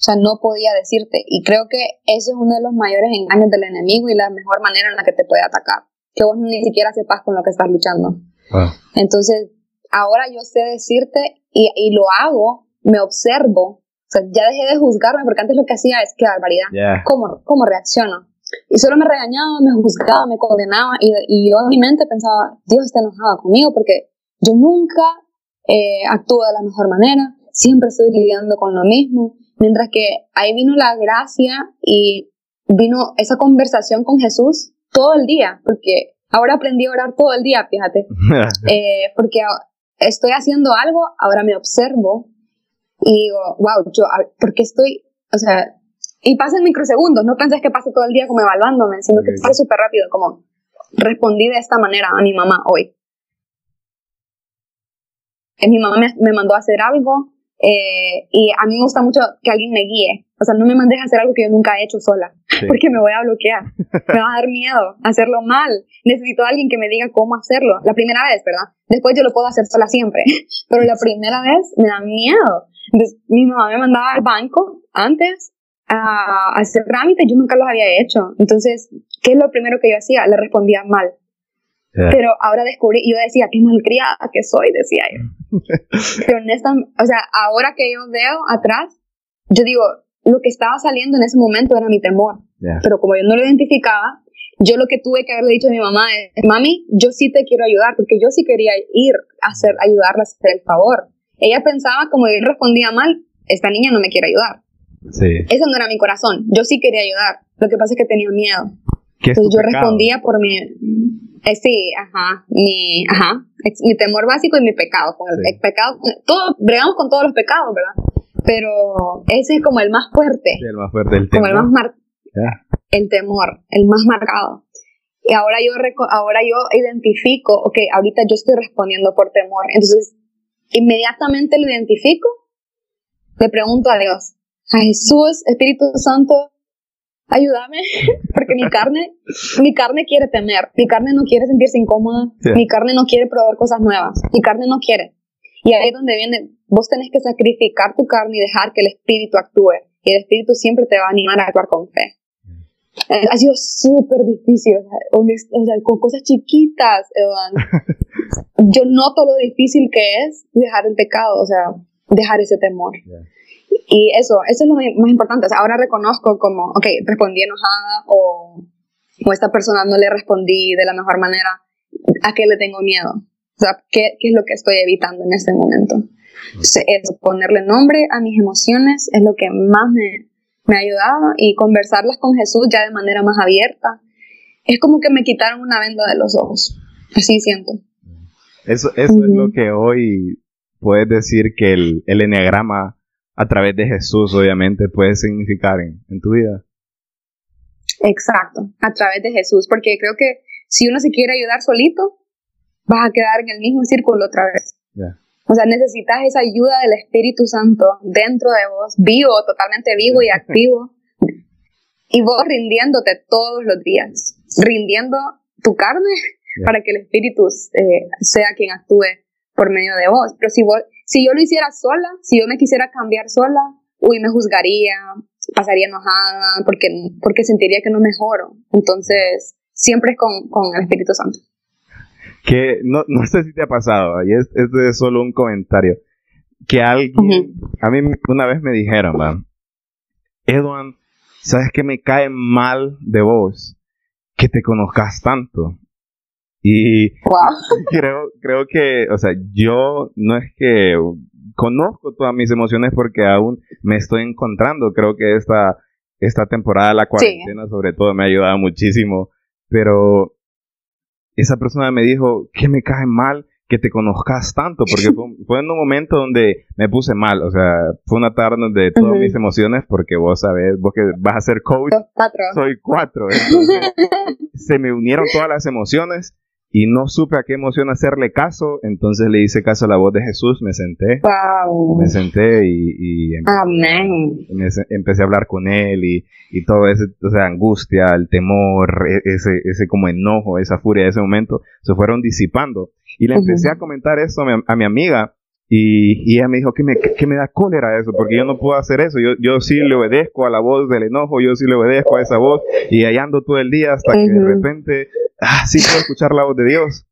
O sea, no podía decirte. Y creo que eso es uno de los mayores engaños del enemigo y la mejor manera en la que te puede atacar. Que vos ni siquiera sepas con lo que estás luchando. Entonces, ahora yo sé decirte y, y, lo hago, me observo. O sea, ya dejé de juzgarme porque antes lo que hacía es que barbaridad. ¿Cómo, ¿Cómo reacciono? Y solo me regañaba, me juzgaba, me condenaba y, y yo en mi mente pensaba, Dios está enojado conmigo porque yo nunca eh, actúo de la mejor manera, siempre estoy lidiando con lo mismo, mientras que ahí vino la gracia y vino esa conversación con Jesús todo el día, porque ahora aprendí a orar todo el día, fíjate, eh, porque estoy haciendo algo, ahora me observo y digo, wow, yo, ¿por qué estoy, o sea, y pasa en microsegundos, no penses que pase todo el día como evaluándome, sino que pasa súper rápido, como respondí de esta manera a mi mamá hoy. Eh, mi mamá me, mandó a hacer algo eh, y a mí me gusta mucho que alguien me guíe. O sea, no me mandes a hacer algo que yo nunca he hecho sola, porque me voy a bloquear. me va a dar miedo hacerlo mal. Necesito a alguien que me diga cómo hacerlo. La primera vez, ¿verdad? Después yo lo puedo hacer sola siempre, pero la primera vez me da miedo. Entonces, mi mamá me mandaba al banco antes a hacer trámites, yo nunca los había hecho. Entonces, ¿qué es lo primero que yo hacía? Le respondía mal. Pero ahora descubrí, yo decía, qué malcriada que soy, decía yo. Pero honestamente, o sea, ahora que yo veo atrás, yo digo, lo que estaba saliendo en ese momento era mi temor. Pero como yo no lo identificaba, yo lo que tuve que haberle dicho a mi mamá es, mami, yo sí te quiero ayudar, porque yo sí quería ir a hacer, ayudarla a hacer el favor. Ella pensaba, como yo respondía mal, esta niña no me quiere ayudar. Sí. Ese no era mi corazón. Yo sí quería ayudar. Lo que pasa es que tenía miedo. Entonces yo respondía por mi... Eh, sí, ajá, mi, ajá, mi temor básico y mi pecado. Con el, pecado, todo, bregamos con todos los pecados, ¿verdad? Pero ese es como el más fuerte. Sí, el más fuerte, el temor. Como el más mar El temor, el más marcado. Y ahora yo, ahora yo identifico, ok, ahorita yo estoy respondiendo por temor. Entonces, inmediatamente lo identifico, le pregunto a Dios, a Jesús, Espíritu Santo, ayúdame, porque mi carne, mi carne quiere temer, mi carne no quiere sentirse incómoda, mi carne no quiere probar cosas nuevas, mi carne no quiere. Y ahí es donde viene, vos tenés que sacrificar tu carne y dejar que el Espíritu actúe. Y el Espíritu siempre te va a animar a actuar con fe. Eh, ha sido súper difícil, o sea, con cosas chiquitas, Yo noto lo difícil que es dejar el pecado, o sea, dejar ese temor. Y eso, eso es lo más importante. O sea, ahora reconozco como, ok, respondí enojada o, o esta persona no le respondí de la mejor manera. ¿A qué le tengo miedo? O sea, ¿qué, qué es lo que estoy evitando en este momento? Entonces, eso, ponerle nombre a mis emociones es lo que más me, me ha ayudado y conversarlas con Jesús ya de manera más abierta. Es como que me quitaron una venda de los ojos. Así siento. Eso, eso es lo que hoy puedes decir que el, el enneagrama a través de Jesús, obviamente, puede significar en, en, tu vida. Exacto, a través de Jesús, porque creo que si uno se quiere ayudar solito, vas a quedar en el mismo círculo otra vez. O sea, necesitas esa ayuda del Espíritu Santo dentro de vos, vivo, totalmente vivo y activo, y vos rindiéndote todos los días, rindiendo tu carne para que el Espíritu eh, sea quien actúe por medio de vos. Pero si vos, si yo lo hiciera sola, si yo me quisiera cambiar sola, uy, me juzgaría, pasaría enojada, porque, porque sentiría que no mejoro. Entonces, siempre es con, con el Espíritu Santo. Que no, no sé si te ha pasado, y es, es solo un comentario, que alguien, a mí una vez me dijeron, man, Edwin, ¿sabes que me cae mal de vos? Que te conozcas tanto. Y creo, creo que, o sea, yo no es que conozco todas mis emociones porque aún me estoy encontrando. Creo que esta, esta temporada, la cuarentena sobre todo, me ha ayudado muchísimo. Pero esa persona me dijo que me cae mal que te conozcas tanto, porque fue, en un momento donde me puse mal, o sea, fue una tarde donde todas mis emociones, porque vos sabés, vos que vas a ser coach, soy cuatro, se me unieron todas las emociones y no supe a qué emoción hacerle caso, entonces le hice caso a la voz de Jesús, me senté, Wow. me senté y, y em- Amén. empecé a hablar con él y, y todo ese, o sea, angustia, el temor, e- ese, ese como enojo, esa furia de ese momento, se fueron disipando. Y le empecé a comentar eso a mi, a mi amiga y, y ella me dijo que me, que me da cólera eso, porque yo no puedo hacer eso, yo, yo sí le obedezco a la voz del enojo, yo sí le obedezco a esa voz y ahí ando todo el día hasta que de repente, ah, sí puedo escuchar la voz de Dios.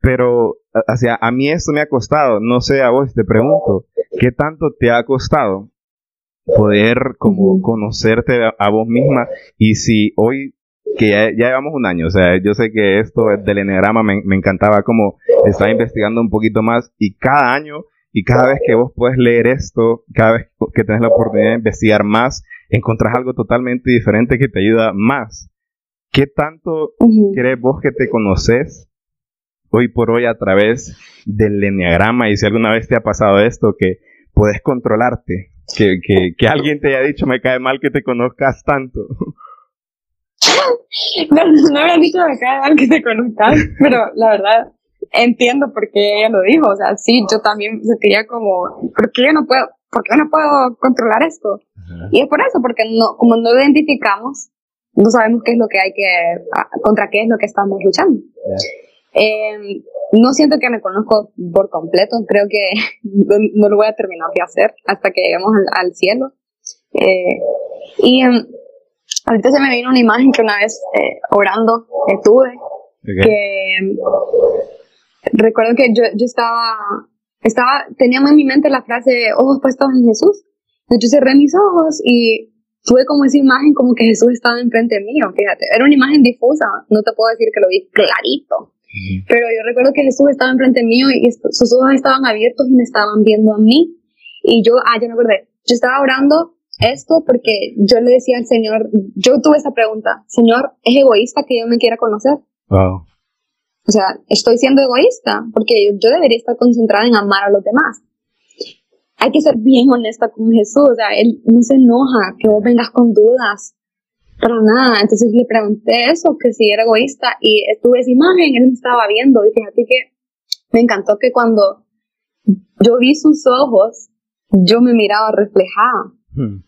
Pero, a- o sea, a mí esto me ha costado, no sé a vos, te pregunto, ¿qué tanto te ha costado poder como conocerte a, a vos misma y si hoy que ya, ya llevamos un año, o sea, yo sé que esto del eneagrama me, me encantaba como estaba investigando un poquito más y cada año y cada vez que vos puedes leer esto, cada vez que tenés la oportunidad de investigar más, encontrás algo totalmente diferente que te ayuda más. ¿Qué tanto crees vos que te conoces hoy por hoy a través del enneagrama? Y si alguna vez te ha pasado esto, que puedes controlarte, que, que, que alguien te haya dicho, me cae mal que te conozcas tanto. No, no me han dicho de acá mal que te conozcas, pero la verdad entiendo por qué ella lo dijo. O sea, sí, yo también sentiría como, ¿por qué yo no puedo, por qué yo no puedo controlar esto? Y es por eso, porque no, como no lo identificamos, no sabemos qué es lo que hay que, a- contra qué es lo que estamos luchando. Eh, no siento que me conozco por completo, creo que no, no lo voy a terminar de hacer hasta que lleguemos al, al cielo. Eh, y em, ahorita se me vino una imagen que una vez eh, orando eh, tuve, Ok. que recuerdo que yo, yo estaba, estaba, tenía en mi mente la frase ojos puestos en Jesús. Entonces yo cerré mis ojos y tuve como esa imagen como que Jesús estaba enfrente mío, fíjate. Era una imagen difusa, no te puedo decir que lo vi clarito. Pero yo recuerdo que Jesús estaba enfrente mío y sus ojos estaban abiertos y me estaban viendo a mí. Y yo, ah, ya me acordé, yo estaba orando esto porque yo le decía al Señor, yo tuve esa pregunta, Señor, ¿es egoísta que yo me quiera conocer? Wow. O sea, estoy siendo egoísta porque yo, yo debería estar concentrada en amar a los demás. Hay que ser bien honesta con Jesús, o sea, Él no se enoja que vos vengas con dudas, pero nada. Entonces le pregunté eso, que si era egoísta, y tuve esa imagen, Él me estaba viendo, y fíjate que me encantó que cuando yo vi sus ojos, yo me miraba reflejada. Hmm.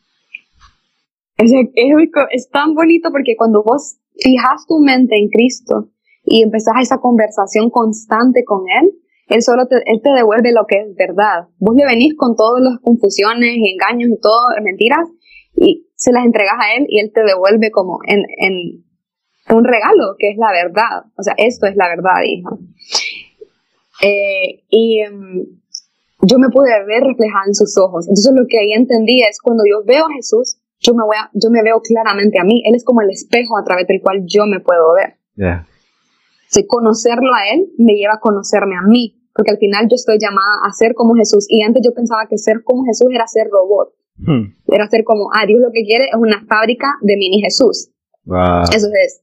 Es, tan bonito porque cuando vos fijas tu mente en Cristo y empezás esa conversación constante con Él, Él solo te, él te devuelve lo que es verdad. Vos le venís con todas las confusiones y engaños y todo, mentiras, y se las entregas a Él y Él te devuelve como en, en un regalo, que es la verdad. O sea, esto es la verdad, hija. Eh, y um, yo me pude ver reflejada en sus ojos. Entonces lo que ahí entendí es cuando yo veo a Jesús, yo me, voy a, yo me veo claramente a mí. Él es como el espejo a través del cual yo me puedo ver. Yeah. Si conocerlo a Él me lleva a conocerme a mí, porque al final yo estoy llamada a ser como Jesús. Y antes yo pensaba que ser como Jesús era ser robot. Hmm. Era ser como, ah, Dios lo que quiere es una fábrica de mini Jesús. Wow. Eso es.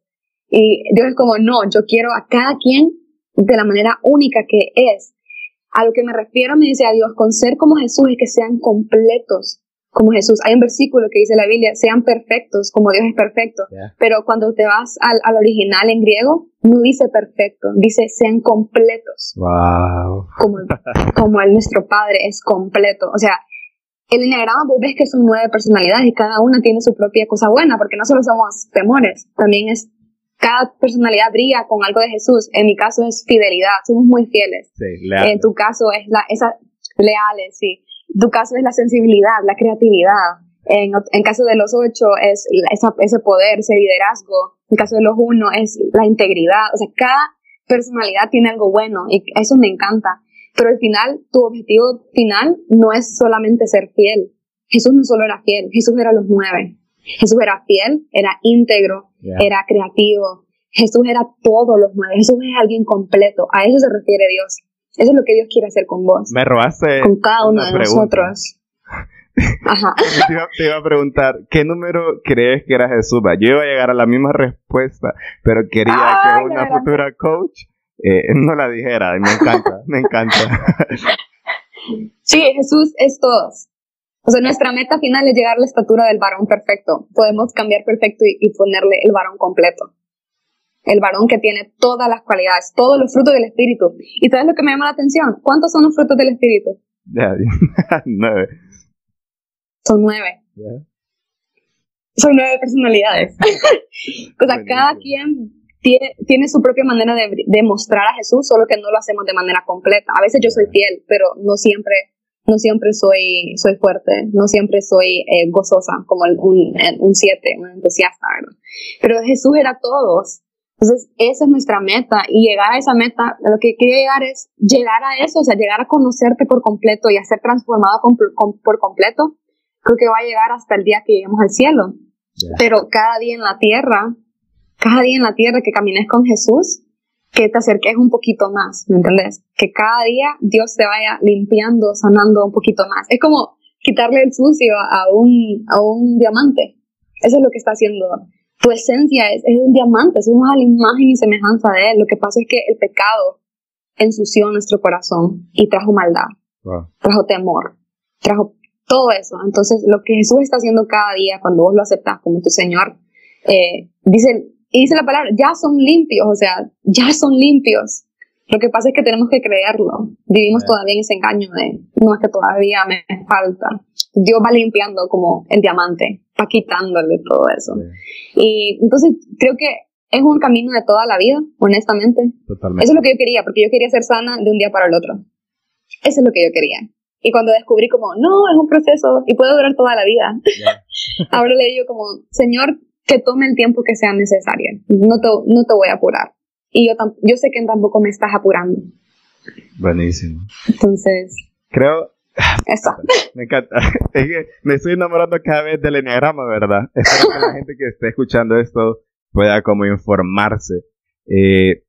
Y Dios es como, no, yo quiero a cada quien de la manera única que es. A lo que me refiero, me dice a Dios, con ser como Jesús es que sean completos como Jesús. Hay un versículo que dice la Biblia, sean perfectos como Dios es perfecto. Yeah. Pero cuando te vas al, al original en griego, no dice perfecto, dice sean completos Wow. como, como el nuestro Padre es completo. O sea, el enneagrama vos ves que son nueve personalidades y cada una tiene su propia cosa buena, porque no solo somos temores, también es, cada personalidad brilla con algo de Jesús. En mi caso es fidelidad, somos muy fieles. Sí, leal. En tu caso es la, esa, leales, sí. Tu caso es la sensibilidad, la creatividad. En, en caso de los ocho es esa, ese poder, ese liderazgo. En caso de los uno es la integridad. O sea, cada personalidad tiene algo bueno y eso me encanta. Pero al final, tu objetivo final no es solamente ser fiel. Jesús no solo era fiel, Jesús era los nueve. Jesús era fiel, era íntegro, Yeah. era creativo. Jesús era todos los nueve. Jesús es alguien completo. A eso se refiere Dios. Eso es lo que Dios quiere hacer con vos, Me robaste con cada uno de pregunta. nosotros. Ajá. Te iba, te iba a preguntar, ¿qué número crees que era Jesús? Yo iba a llegar a la misma respuesta, pero quería Ay, que una futura coach eh, no la dijera. Me encanta, me encanta. Sí, Jesús es todos. O sea, nuestra meta final es llegar a la estatura del varón perfecto. Podemos cambiar perfecto y, y ponerle el varón completo. El varón que tiene todas las cualidades, todos los frutos del Espíritu. ¿Y sabes lo que me llama la atención? ¿Cuántos son los frutos del Espíritu? nueve. Son nueve. Son nueve personalidades. o sea, cada quien tiene, su propia manera de, de, mostrar a Jesús, solo que no lo hacemos de manera completa. A veces yo soy fiel, pero no siempre, no siempre soy, soy fuerte, no siempre soy eh, gozosa, como un, un siete, un entusiasta, ¿verdad? Pero Jesús era todos. Entonces, esa es nuestra meta y llegar a esa meta, lo que quiero llegar es llegar a eso, o sea, llegar a conocerte por completo y a ser transformado por completo. Creo que va a llegar hasta el día que lleguemos al cielo. Pero cada día en la tierra cada día en la tierra que camines con Jesús, que te acerques un poquito más, ¿me entendés? Que cada día Dios te vaya limpiando, sanando un poquito más. Es como quitarle el sucio a un, a un diamante. Eso es lo que está haciendo. Tu esencia es, es un diamante, somos a la imagen y semejanza de Él. Lo que pasa es que el pecado ensució nuestro corazón y trajo maldad, trajo temor, trajo todo eso. Entonces, lo que Jesús está haciendo cada día cuando vos lo aceptas como tu Señor, eh, dice y dice la palabra, ya son limpios, o sea, ya son limpios. Lo que pasa es que tenemos que creerlo. Vivimos todavía en ese engaño de, no es que todavía me falta. Dios va limpiando como el diamante, va quitándole todo eso. Y entonces creo que es un camino de toda la vida, honestamente. Totalmente. Eso es lo que yo quería, porque yo quería ser sana de un día para el otro. Eso es lo que yo quería. Y cuando descubrí como, no, es un proceso y puede durar toda la vida, ahora le digo como, Señor, que tome el tiempo que sea necesario. No te, no te voy a apurar. Y yo, yo sé que tampoco me estás apurando. Buenísimo. Entonces. Creo. Eso. Me encanta. Es que me estoy enamorando cada vez del enneagrama, ¿verdad? Espero que la gente que esté escuchando esto pueda como informarse. Eh,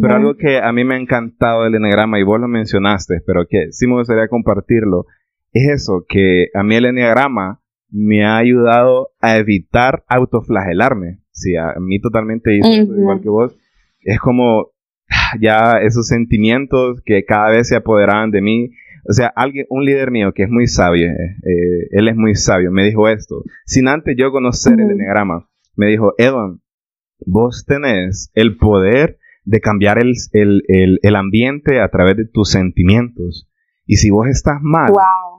pero algo que a mí me ha encantado del enneagrama, y vos lo mencionaste, pero que sí me gustaría compartirlo, es eso, que a mí el enneagrama me ha ayudado a evitar autoflagelarme. Sí, a mí totalmente igual que vos. Es como ya esos sentimientos que cada vez se apoderaban de mí. O sea, alguien, un líder mío que es muy sabio, eh, eh, él es muy sabio, me dijo esto. Sin antes yo conocer el enneagrama, me dijo, Edon, vos tenés el poder de cambiar el, el, el, ambiente a través de tus sentimientos. Y si vos estás mal,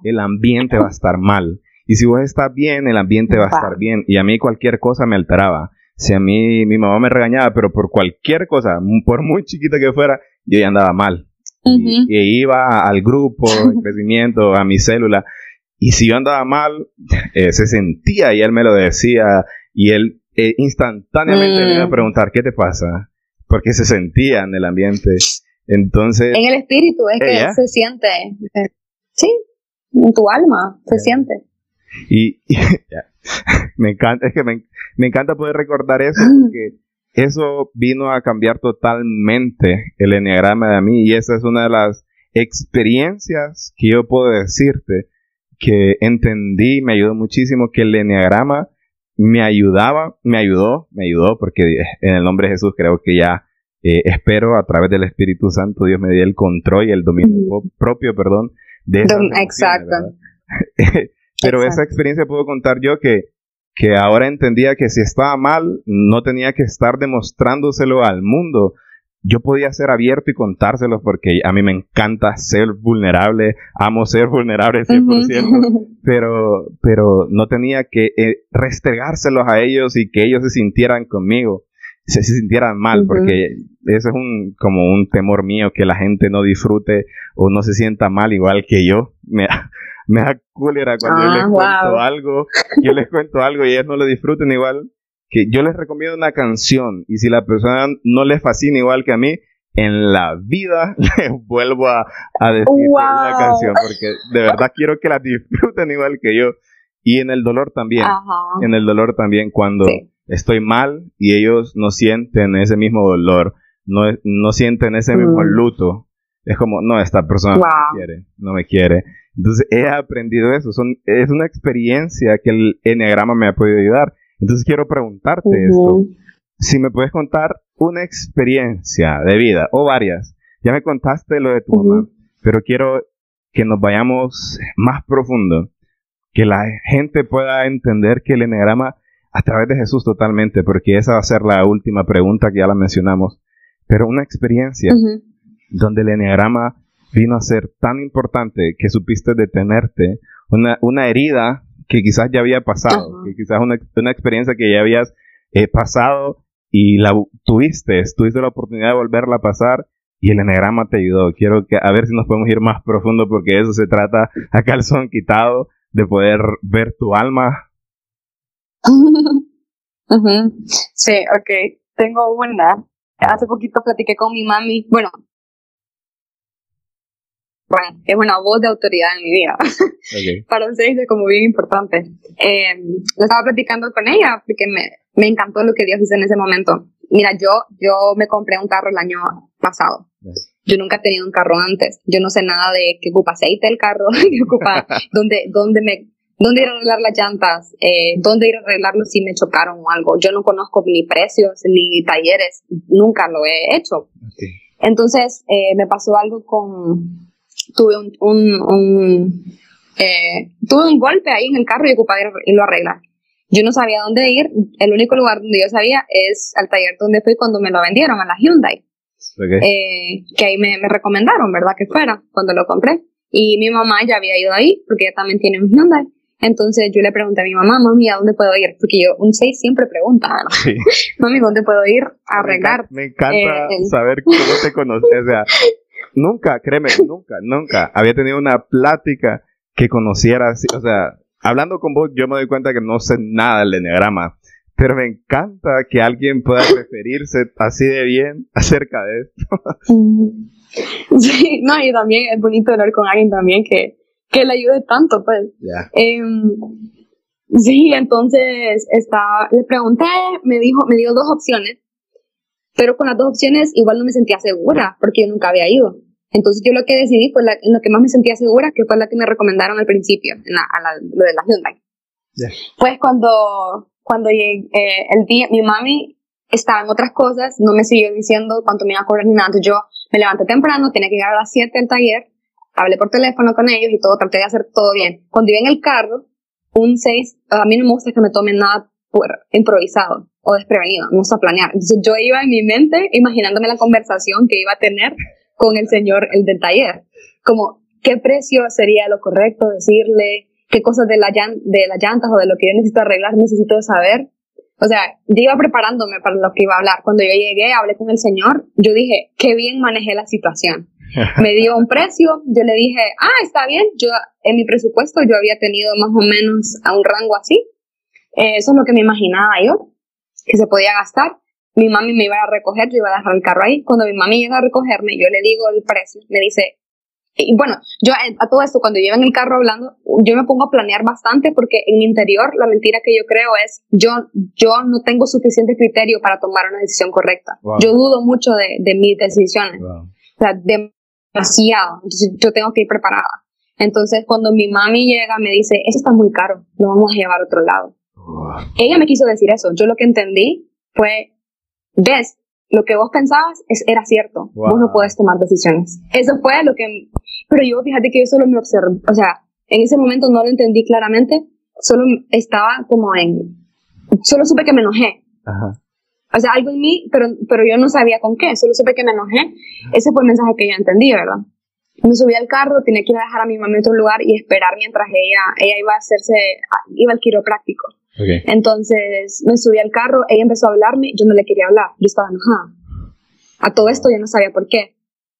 el ambiente va a estar mal. Y si vos estás bien, el ambiente va a estar bien. Y a mí cualquier cosa me alteraba. Si a mí mi mamá me regañaba, pero por cualquier cosa, por muy chiquita que fuera, yo ya andaba mal. Y, iba al grupo, de crecimiento, a mi célula. Y si yo andaba mal, eh, se sentía y él me lo decía. Y él eh, instantáneamente me iba a mm. preguntar, ¿qué te pasa? Porque se sentía en el ambiente. Entonces... En el espíritu es que se siente. Eh, sí, en tu alma se siente. Y, me encanta, es que me, encanta poder recordar eso porque eso vino a cambiar totalmente el enneagrama de mí y esa es una de las experiencias que yo puedo decirte que entendí, me ayudó muchísimo que el enneagrama me ayudaba, me ayudó, me ayudó porque en el nombre de Jesús creo que ya eh, espero a través del Espíritu Santo Dios me dio el control y el dominio propio, perdón, de esa Exacto. Pero esa experiencia puedo contar yo que, que ahora entendía que si estaba mal, no tenía que estar demostrándoselo al mundo. Yo podía ser abierto y contárselo porque a mí me encanta ser vulnerable, amo ser vulnerable 100%, pero, pero no tenía que eh, restregárselos a ellos y que ellos se sintieran conmigo, se, sintieran mal, porque eso es un, como un temor mío, que la gente no disfrute o no se sienta mal igual que yo. Me, me da cólera cuando yo les ah, cuento algo, yo les cuento algo y ellos no lo disfruten igual, que yo les recomiendo una canción y si la persona no les fascina igual que a mí, en la vida les vuelvo a, decir una canción porque de verdad quiero que la disfruten igual que yo y en el dolor también, en el dolor también cuando estoy mal y ellos no sienten ese mismo dolor, no, no sienten ese mismo mm. luto. Es como, no, esta persona no me quiere, no me quiere. Entonces he aprendido eso. Son, es una experiencia que el enneagrama me ha podido ayudar. Entonces quiero preguntarte esto. Si me puedes contar una experiencia de vida o varias. Ya me contaste lo de tu mamá, pero quiero que nos vayamos más profundo. Que la gente pueda entender que el enneagrama a través de Jesús totalmente, porque esa va a ser la última pregunta que ya la mencionamos, pero una experiencia donde el enneagrama vino a ser tan importante que supiste detenerte, una, una herida que quizás ya había pasado, que quizás una, una experiencia que ya habías eh, pasado y la tuviste, tuviste la oportunidad de volverla a pasar y el enegrama te ayudó. Quiero que a ver si nos podemos ir más profundo porque de eso se trata a calzón quitado, de poder ver tu alma. Sí, ok. Tengo una. Hace poquito platiqué con mi mami. Bueno, bueno, es una voz de autoridad en mi vida. Para ustedes es como bien importante. Eh, lo estaba platicando con ella porque me, me encantó lo que Dios hizo en ese momento. Mira, yo, yo me compré un carro el año pasado. Yo nunca he tenido un carro antes. Yo no sé nada de qué ocupa aceite el carro, qué ocupa, dónde, dónde me, dónde ir a arreglar las llantas, eh, dónde ir a arreglarlo si me chocaron o algo. Yo no conozco ni precios ni talleres, nunca lo he hecho. Entonces, eh, me pasó algo con, tuve un, un, un eh, tuve un golpe ahí en el carro y ocupaba y lo arreglar. Yo no sabía dónde ir. El único lugar donde yo sabía es al taller donde fui cuando me lo vendieron, a la Hyundai. Eh, que ahí me, me, recomendaron, ¿verdad? Que fuera cuando lo compré. Y mi mamá ya había ido ahí porque ella también tiene un Hyundai. Entonces yo le pregunté a mi mamá, mami, ¿a dónde puedo ir? Porque yo, un 6 siempre pregunta, Sí. Mami, ¿dónde puedo ir a arreglar? Me, encanta, eh, saber cómo te conoces. O sea, nunca, créeme, nunca, nunca había tenido una plática que conociera, o sea, hablando con vos, yo me doy cuenta que no sé nada del enneagrama, pero me encanta que alguien pueda referirse así de bien acerca de esto. Sí, no, y también es bonito hablar con alguien también que, que le ayude tanto, pues. Em, sí, entonces está, le pregunté, me dijo, me dio dos opciones, pero con las dos opciones igual no me sentía segura porque yo nunca había ido. Entonces yo lo que decidí fue la, en lo que más me sentía segura, que fue la que me recomendaron al principio, en la, a la, lo de la Hyundai. Pues cuando, cuando llegué, eh, el día, mi mami estaba en otras cosas, no me siguió diciendo cuánto me iba a cobrar ni nada. Entonces yo me levanté temprano, tenía que llegar a las 7 del taller, hablé por teléfono con ellos y todo, traté de hacer todo bien. Cuando iba en el carro, un 6, a mí no me gusta que me tomen nada por improvisado o desprevenido, me gusta planear. Entonces yo iba en mi mente imaginándome la conversación que iba a tener con el señor, el del taller. Como, ¿qué precio sería lo correcto decirle? ¿Qué cosas de, la de las llantas o de lo que yo necesito arreglar necesito saber? O sea, yo iba preparándome para lo que iba a hablar. Cuando yo llegué, hablé con el señor, yo dije, qué bien manejé la situación. Me dio un precio, yo le dije, ah, está bien, yo en mi presupuesto yo había tenido más o menos a un rango así. Eh, eso es lo que me imaginaba yo, que se podía gastar mi mami me iba a recoger, yo iba a dejar el carro ahí. Cuando mi mami llega a recogerme, yo le digo el precio, me dice, y bueno, yo a todo esto, cuando llevo en el carro hablando, yo me pongo a planear bastante porque en mi interior la mentira que yo creo es, yo, yo no tengo suficiente criterio para tomar una decisión correcta. Yo dudo mucho de, de mis decisiones. O sea, demasiado. Entonces yo tengo que ir preparada. Entonces cuando mi mami llega me dice, eso está muy caro, lo vamos a llevar a otro lado. Ella me quiso decir eso. Yo lo que entendí fue, ves, lo que vos pensabas es, era cierto, vos no puedes tomar decisiones. Eso fue lo que, pero yo fíjate que yo solo me observé, o sea, en ese momento no lo entendí claramente, solo estaba como en, solo supe que me enojé. Ajá. O sea, algo en mí, pero, pero yo no sabía con qué, solo supe que me enojé. Ese fue el mensaje que yo entendí, ¿verdad? Me subí al carro, tenía que ir a dejar a mi mamá en otro lugar y esperar mientras ella, ella iba a hacerse, iba al quiropráctico. Entonces me subí al carro, ella empezó a hablarme, yo no le quería hablar, yo estaba enojada. A todo esto yo no sabía por qué.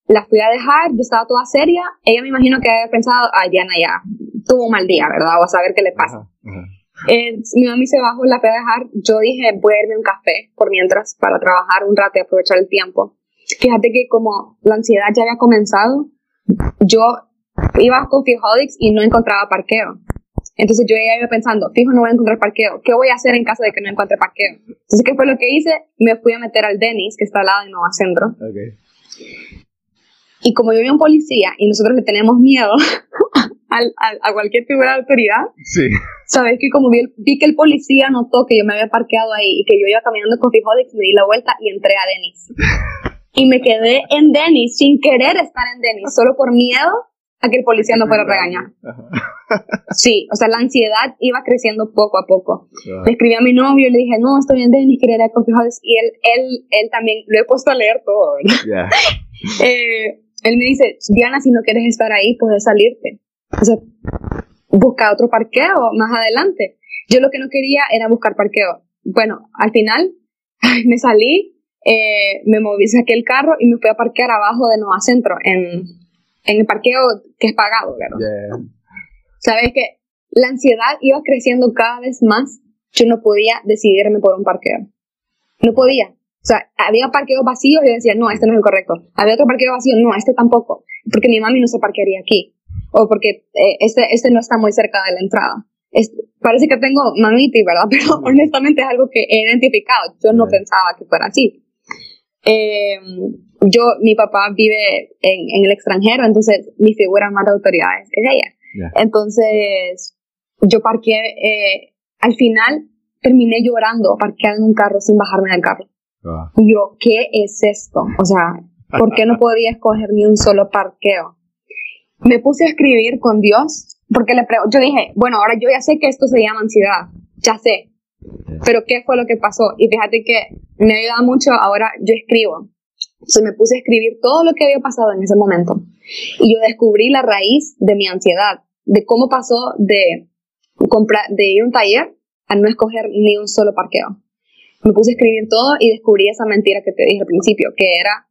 La fui a dejar, yo estaba toda seria, ella me imagino que había pensado, ah, Diana ya tuvo un mal día, ¿verdad? O a saber qué le pasa. Eh, mi mami se bajó, la fui a dejar, yo dije, voy a irme un café por mientras para trabajar un rato y aprovechar el tiempo. Fíjate que como la ansiedad ya había comenzado, yo iba con Fijodix y no encontraba parqueo. Entonces yo ya iba pensando, fijo, no voy a encontrar parqueo. ¿Qué voy a hacer en caso de que no encuentre parqueo? Entonces, ¿qué fue lo que hice? Me fui a meter al Denis, que está al lado de Nueva Centro. Y como yo vi a un policía y nosotros le tenemos miedo a cualquier figura de autoridad, sí. sabes que como vi, vi, que el policía notó que yo me había parqueado ahí y que yo iba caminando con Fijodix, me di la vuelta y entré a Denis. y me quedé en Denis sin querer estar en Denis, solo por miedo a que el policía no fuera a regañar. Sí, o sea, la ansiedad iba creciendo poco a poco. Le escribí a mi novio y le dije, no, estoy bien, Denis, quería leer Y él, él, él también, lo he puesto a leer todo, ¿verdad? Eh, él me dice, Diana, si no quieres estar ahí, puedes salirte. O sea, busca otro parqueo más adelante. Yo lo que no quería era buscar parqueo. Bueno, al final me salí, eh, me moví, saqué el carro y me fui a parquear abajo de Nueva Centro, en, en el parqueo que es pagado, ¿verdad? Sabes que la ansiedad iba creciendo cada vez más. Yo no podía decidirme por un parqueo. No podía. O sea, había parqueos vacíos y yo decía, no, este no es el correcto. Había otro parqueo vacío, no, este tampoco. Porque mi mami no se parquearía aquí. O porque eh, este, este no está muy cerca de la entrada. parece que tengo mamiti, ¿verdad? Pero honestamente es algo que he identificado. Yo no pensaba que fuera así. Eh, yo, mi papá vive en, en, el extranjero, entonces mi figura más de autoridad es ella. Entonces, yo parqué, eh, al final terminé llorando, parqueando en un carro sin bajarme del carro. Ah. Y yo, ¿qué es esto? O sea, ¿por qué no podía escoger ni un solo parqueo? Me puse a escribir con Dios, porque le yo dije, bueno, ahora yo ya sé que esto se llama ansiedad, ya sé, pero ¿qué fue lo que pasó? Y fíjate que me ayuda mucho, ahora yo escribo. Entonces me puse a escribir todo lo que había pasado en ese momento. Y yo descubrí la raíz de mi ansiedad, de cómo pasó de, comprar, de ir a un taller a no escoger ni un solo parqueo. Me puse a escribir todo y descubrí esa mentira que te dije al principio, que era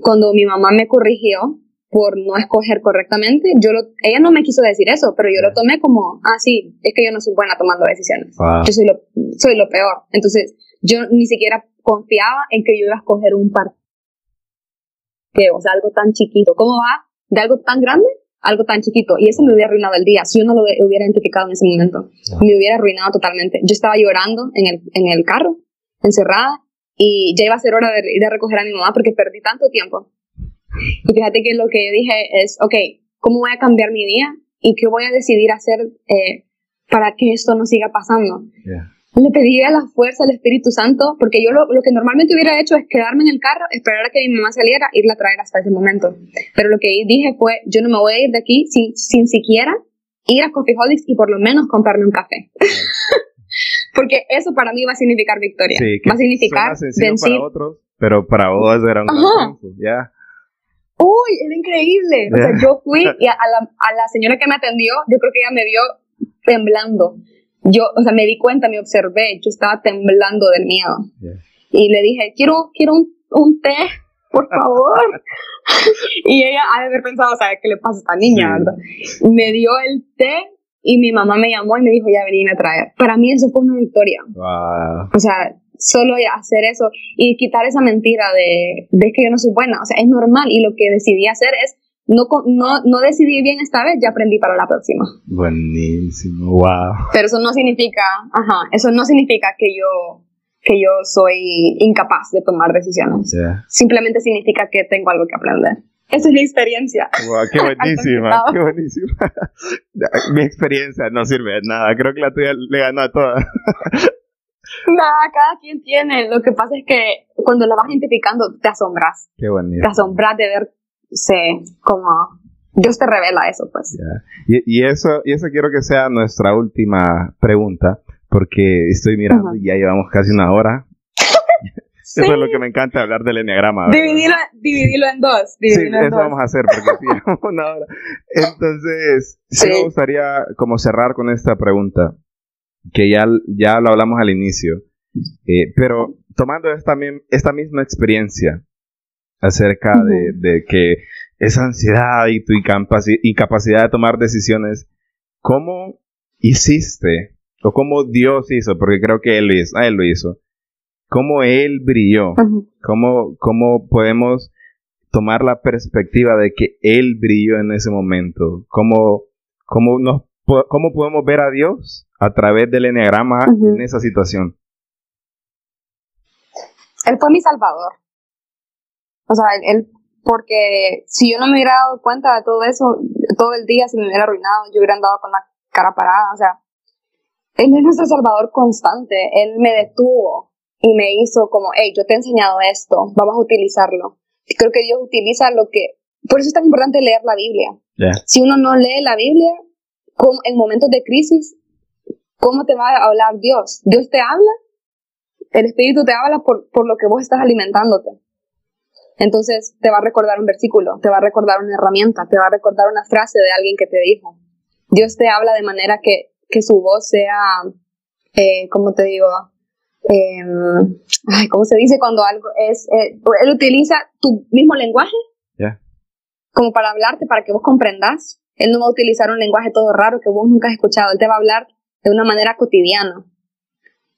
cuando mi mamá me corrigió, por no escoger correctamente. Yo lo, ella no me quiso decir eso, pero yo lo tomé como, ah, sí, es que yo no soy buena tomando decisiones. Yo soy lo, soy lo peor. Entonces, yo ni siquiera confiaba en que yo iba a escoger un partido. O sea, algo tan chiquito. ¿Cómo va de algo tan grande algo tan chiquito? Y eso me hubiera arruinado el día. Si yo no lo hubiera identificado en ese momento, me hubiera arruinado totalmente. Yo estaba llorando en el, en el carro, encerrada, y ya iba a ser hora de ir a recoger a mi mamá porque perdí tanto tiempo y fíjate que lo que yo dije es, ok, ¿cómo voy a cambiar mi día? ¿Y qué voy a decidir hacer eh, para que esto no siga pasando? Le pedí a la fuerza al Espíritu Santo, porque yo lo, lo, que normalmente hubiera hecho es quedarme en el carro, esperar a que mi mamá saliera, irla a traer hasta ese momento. Pero lo que dije fue, yo no me voy a ir de aquí sin, sin siquiera ir a Coffee Holics y por lo menos comprarme un café. porque eso para mí va a significar victoria. va a significar vencer. para otros, pero para vos era un triunfo, ya uy, era increíble. O sea, yo fui y a, la, a, la, señora que me atendió, yo creo que ella me vio temblando. Yo, o sea, me di cuenta, me observé, yo estaba temblando del miedo. Y le dije, quiero, quiero un, un té, por favor. y ella ha de haber pensado, o sea, ¿qué le pasa a esta niña, verdad? Me dio el té y mi mamá me llamó y me dijo, ya venía a traer. Para mí eso fue una victoria. Wow. O sea, solo hacer eso y quitar esa mentira de, de que yo no soy buena. O sea, es normal y lo que decidí hacer es no, no, no decidí bien esta vez, ya aprendí para la próxima. Buenísimo, wow. Pero eso no significa, ajá, eso no significa que yo, que yo soy incapaz de tomar decisiones. Simplemente significa que tengo algo que aprender. Esa es mi experiencia. Wow, qué buenísima, qué buenísima. mi experiencia no sirve de nada. Creo que la tuya le ganó a todas. Nada, cada quien tiene. Lo que pasa es que cuando la vas identificando, te asombras. Qué bonito. Te asombras de verse como Dios te revela eso, pues. Y, eso, y eso quiero que sea nuestra última pregunta, porque estoy mirando y ya llevamos casi una hora. Eso es lo que me encanta hablar del enneagrama. Dividirlo, dividirlo, en dos. sí, eso vamos a hacer porque una hora. Entonces, sí. me gustaría como cerrar con esta pregunta que ya, ya lo hablamos al inicio, eh, pero tomando esta, esta misma experiencia acerca de, de, que esa ansiedad y tu incapacidad de tomar decisiones, ¿cómo hiciste o cómo Dios hizo? Porque creo que Él, hizo, él lo hizo. ¿Cómo Él brilló? ¿Cómo, ¿Cómo podemos tomar la perspectiva de que Él brilló en ese momento? ¿Cómo, cómo, nos, cómo podemos ver a Dios a través del enneagrama en esa situación? Él fue mi salvador. O sea, él, porque si yo no me hubiera dado cuenta de todo eso, todo el día se me hubiera arruinado, yo hubiera andado con la cara parada, o sea, él es nuestro salvador constante, él me detuvo y me hizo como, hey, yo te he enseñado esto, vamos a utilizarlo. Y creo que Dios utiliza lo que por eso es tan importante leer la Biblia. Si uno no lee la Biblia, en momentos de crisis, ¿cómo te va a hablar Dios? Dios te habla, el Espíritu te habla por, por lo que vos estás alimentándote. Entonces te va a recordar un versículo, te va a recordar una herramienta, te va a recordar una frase de alguien que te dijo. Dios te habla de manera que, que su voz sea, eh, como te digo, eh, ¿cómo se dice cuando algo es, eh, él utiliza tu mismo lenguaje como para hablarte, para que vos comprendas. Él no va a utilizar un lenguaje todo raro que vos nunca has escuchado, él te va a hablar de una manera cotidiana.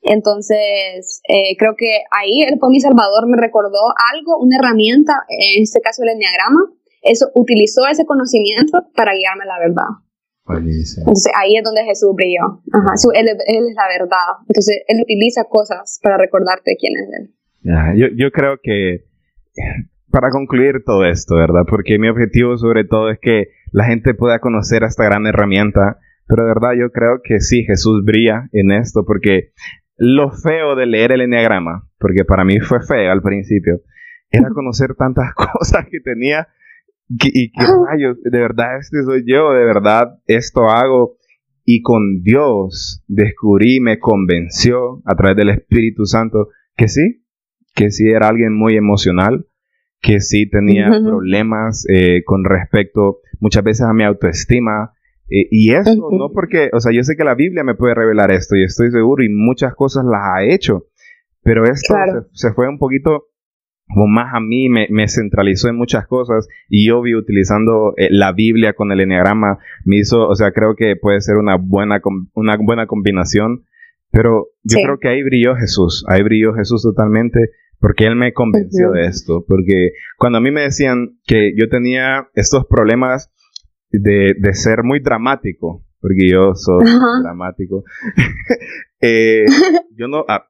Entonces, eh, creo que ahí él fue mi salvador, me recordó algo, una herramienta, en este caso el enneagrama, eso utilizó ese conocimiento para guiarme a la verdad. Entonces ahí es donde Jesús brilló. Ajá, él, es la verdad. Entonces él utiliza cosas para recordarte quién es él. yo, yo creo que para concluir todo esto, ¿verdad? Porque mi objetivo sobre todo es que la gente pueda conocer esta gran herramienta. Pero de verdad yo creo que sí, Jesús brilla en esto porque lo feo de leer el enneagrama, porque para mí fue feo al principio, era conocer tantas cosas que tenía y que rayos, de verdad este soy yo, de verdad esto hago. Y con Dios descubrí, me convenció a través del Espíritu Santo que sí, que sí era alguien muy emocional, que sí tenía problemas eh, con respecto muchas veces a mi autoestima. Eh, y eso, no porque, o sea, yo sé que la Biblia me puede revelar esto y estoy seguro y muchas cosas las ha hecho, pero esto se, fue un poquito como más a mí, me, me, centralizó en muchas cosas y yo vi utilizando eh, la Biblia con el Enneagrama, me hizo, o sea, creo que puede ser una buena, una buena combinación, pero yo creo que ahí brilló Jesús, ahí brilló Jesús totalmente porque él me convenció de esto, porque cuando a mí me decían que yo tenía estos problemas de, de ser muy dramático, porque yo soy dramático, eh, yo no, a,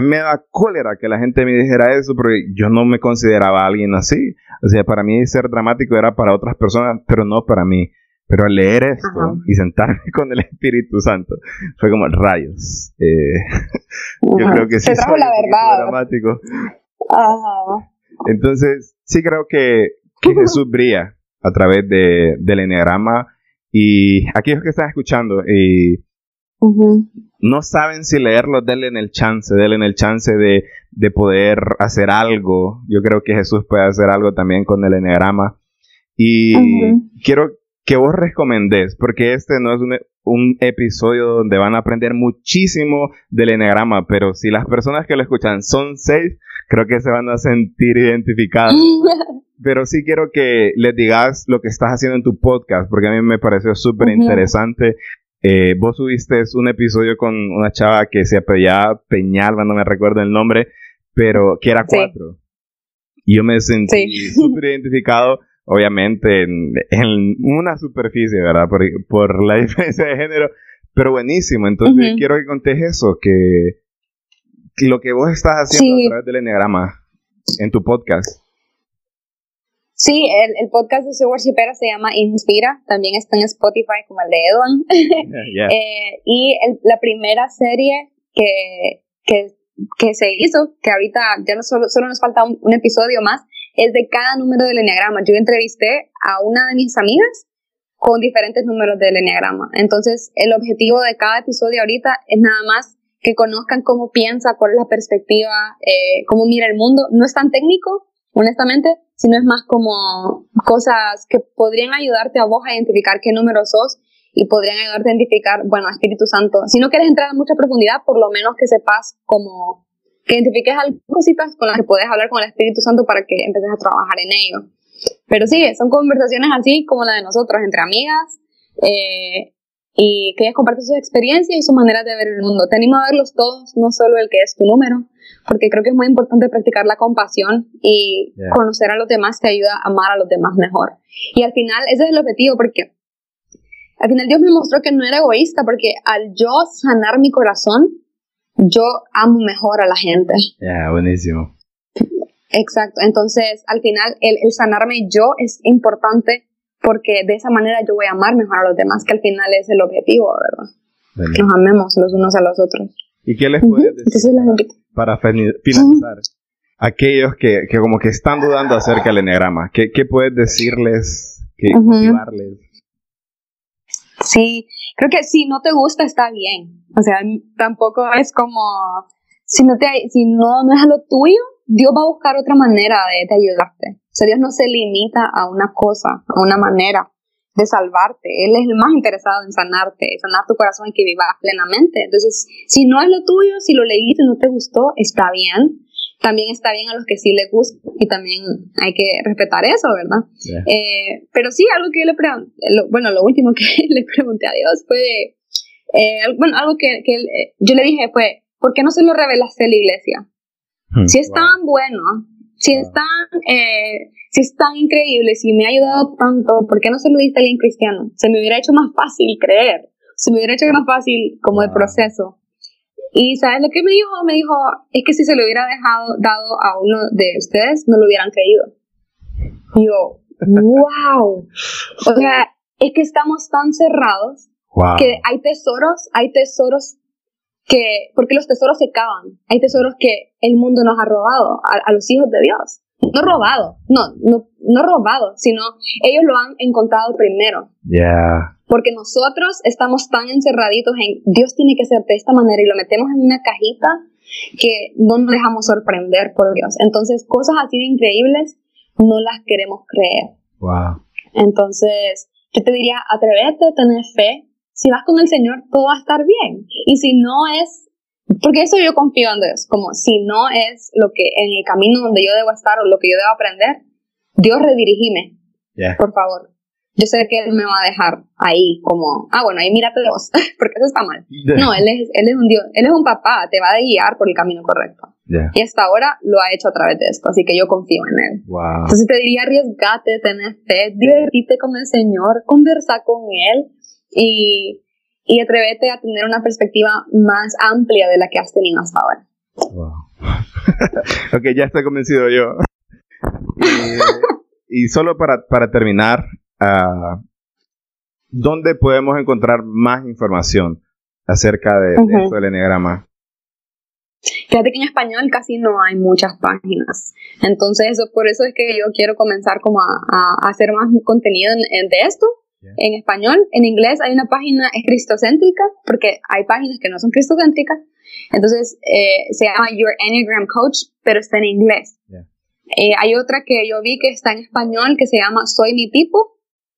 mí me da cólera que la gente me dijera eso, porque yo no me consideraba alguien así, o sea, para mí ser dramático era para otras personas, pero no para mí. Pero al leer esto y sentarme con el Espíritu Santo, fue como rayos. Eh, yo creo que sí. soy la verdad. Dramático. Entonces, sí creo que, Jesús brilla a través de, del enneagrama. Y aquellos que están escuchando y no saben si leerlo, denle en el chance, denle en el chance de, de, poder hacer algo. Yo creo que Jesús puede hacer algo también con el enneagrama. Y quiero que vos recomendés, porque este no es un, episodio donde van a aprender muchísimo del enneagrama, pero si las personas que lo escuchan son seis, creo que se van a sentir identificados. pero sí quiero que les digas lo que estás haciendo en tu podcast, porque a mí me pareció súper interesante. Eh, vos subiste un episodio con una chava que se apellaba Peñalba, no me recuerdo el nombre, pero que era cuatro. Y yo me sentí súper identificado obviamente en, una superficie, ¿verdad? Por, la diferencia de género, pero buenísimo. Entonces quiero que contes eso, que lo que vos estás haciendo a través del Enneagrama en tu podcast. Sí, el, podcast de Soy Worshipera se llama Inspira, también está en Spotify como el de Edwin. Eh, y la primera serie que, que, se hizo, que ahorita ya no solo, solo nos falta un episodio más, es de cada número del enneagrama. Yo entrevisté a una de mis amigas con diferentes números del enneagrama. Entonces, el objetivo de cada episodio ahorita es nada más que conozcan cómo piensa, cuál es la perspectiva, eh, cómo mira el mundo. No es tan técnico, honestamente, sino es más como cosas que podrían ayudarte a vos a identificar qué número sos y podrían ayudarte a identificar, bueno, Espíritu Santo. Si no quieres entrar en mucha profundidad, por lo menos que sepas cómo que identifiques algunas cositas con las que puedes hablar con el Espíritu Santo para que empieces a trabajar en ello. Pero sí, son conversaciones así como la de nosotros, entre amigas, eh, y que ellas comparten sus experiencias y sus maneras de ver el mundo. Te animo a verlos todos, no solo el que es tu número, porque creo que es muy importante practicar la compasión y conocer a los demás te ayuda a amar a los demás mejor. Y al final, ese es el objetivo, porque al final Dios me mostró que no era egoísta, porque al yo sanar mi corazón, yo amo mejor a la gente. Ya, buenísimo. Exacto, entonces al final el, sanarme yo es importante porque de esa manera yo voy a amar mejor a los demás, que al final es el objetivo, ¿verdad? Que nos amemos los unos a los otros. ¿Y qué les puedes decir para finalizar aquellos que, que, como que están dudando acerca del enneagrama? ¿Qué, qué puedes decirles, qué motivarles? Sí, creo que si no te gusta está bien. O sea, tampoco es como si no te si no, no es lo tuyo, Dios va a buscar otra manera de, de ayudarte. O sea, Dios no se limita a una cosa, a una manera de salvarte. Él es el más interesado en sanarte, sanar tu corazón y que vivas plenamente. Entonces, si no es lo tuyo, si lo leíste y no te gustó, está bien. También está bien a los que sí les gusta y también hay que respetar eso, ¿verdad? Eh, pero sí, algo que yo le pregunté, bueno, lo último que le pregunté a Dios fue, eh, bueno, algo que, que eh, yo le dije fue, ¿por qué no se lo revelaste a la iglesia? Hmm. si es tan bueno, si es tan, si es tan increíble, si me ha ayudado tanto, ¿por qué no se lo diste a alguien cristiano? Se me hubiera hecho más fácil creer, se me hubiera hecho más fácil como el proceso. Y ¿sabes lo que me dijo? Me dijo, es que si se lo hubiera dejado, dado a uno de ustedes, no lo hubieran creído. Y yo, wow. O sea, es que estamos tan cerrados que hay tesoros, hay tesoros que, porque los tesoros se cavan, hay tesoros que el mundo nos ha robado a, los hijos de Dios. No robado, no, no, no robado, sino ellos lo han encontrado primero. Yeah porque nosotros estamos tan encerraditos en Dios tiene que ser de esta manera y lo metemos en una cajita que no nos dejamos sorprender por Dios. Entonces, cosas así de increíbles no las queremos creer. Wow. Entonces, yo te diría, atrévete, tener fe. Si vas con el Señor, todo va a estar bien. Y si no es, porque eso yo confío en Dios, como si no es lo que en el camino donde yo debo estar o lo que yo debo aprender, Dios redirigime. Por favor yo sé que él me va a dejar ahí como, ah, bueno, ahí mírate vos, porque eso está mal. No, él es, él es un Dios, él es un papá, te va a guiar por el camino correcto. Y hasta ahora lo ha hecho a través de esto, así que yo confío en él. Wow. Entonces te diría, arriesgate, tener fe, divertite con el Señor, conversa con él y, y atrévete a tener una perspectiva más amplia de la que has tenido hasta ahora. Wow. ok, ya estoy convencido yo. Y, y solo para, para terminar, uh, ¿dónde podemos encontrar más información acerca de, esto del enneagrama? Fíjate que en español casi no hay muchas páginas. Entonces, por eso es que yo quiero comenzar como a, hacer más contenido en, de esto. En español, en inglés hay una página es cristocéntrica, porque hay páginas que no son cristocéntricas. Entonces, eh, se llama Your Enneagram Coach, pero está en inglés. Eh, hay otra que yo vi que está en español que se llama Soy mi tipo,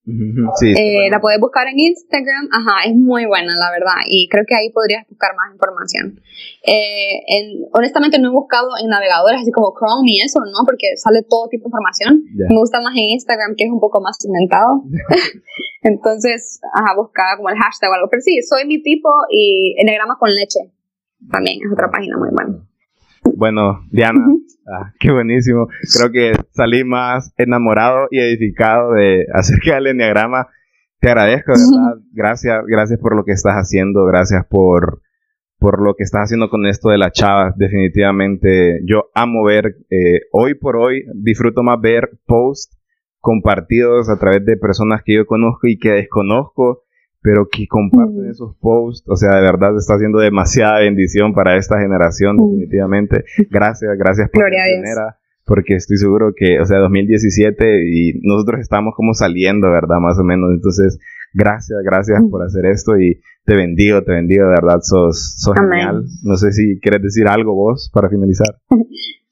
eh, la puedes buscar en Instagram, ajá, es muy buena la verdad y creo que ahí podrías buscar más información. Eh, honestamente no he buscado en navegadores así como Chrome y eso, ¿no? Porque sale todo tipo de información. Me gusta más en Instagram que es un poco más inventado. Entonces, ajá, buscaba como el hashtag o algo, pero sí, soy mi tipo y enegrama con leche. También es otra página muy buena. Bueno, Diana, ah, qué buenísimo. Creo que salí más enamorado y edificado de acerca del enneagrama. Te agradezco, de verdad. Gracias, gracias por lo que estás haciendo. Gracias por, por lo que estás haciendo con esto de la chava. Definitivamente, yo amo ver, eh, hoy por hoy, disfruto más ver posts compartidos a través de personas que yo conozco y que desconozco pero que comparten esos posts, o sea, de verdad está haciendo demasiada bendición para esta generación, definitivamente. Gracias, gracias por la manera, porque estoy seguro que, o sea, 2017 y nosotros estamos como saliendo, ¿verdad? Más o menos. Entonces, gracias, gracias por hacer esto y te bendigo, te bendigo, de verdad, sos, sos genial. No sé si quieres decir algo vos para finalizar.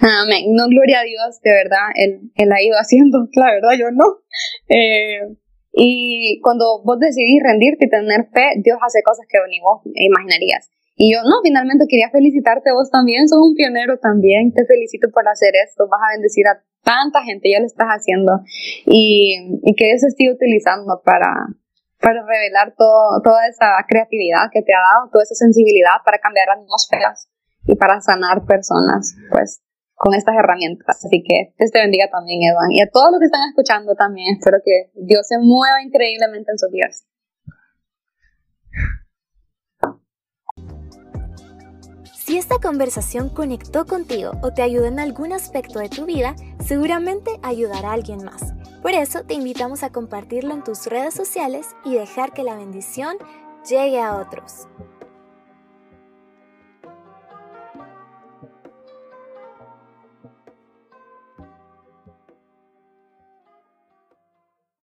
Amén. No, gloria a Dios, de verdad, Él, él ha ido haciendo, la verdad, yo no. Eh, y cuando vos decidís rendirte y tener fe, Dios hace cosas que ni vos imaginarías. Y yo, no, finalmente quería felicitarte vos también, sos un pionero también, te felicito por hacer esto, vas a bendecir a tanta gente, ya lo estás haciendo. Y, y que Dios esté utilizando para, para revelar todo, toda esa creatividad que te ha dado, toda esa sensibilidad para cambiar atmósferas y para sanar personas. Pues con estas herramientas. Así que Dios te bendiga también, Evan. Y a todos los que están escuchando también, espero que Dios se mueva increíblemente en sus vidas. Si esta conversación conectó contigo o te ayudó en algún aspecto de tu vida, seguramente ayudará a alguien más. Por eso te invitamos a compartirlo en tus redes sociales y dejar que la bendición llegue a otros.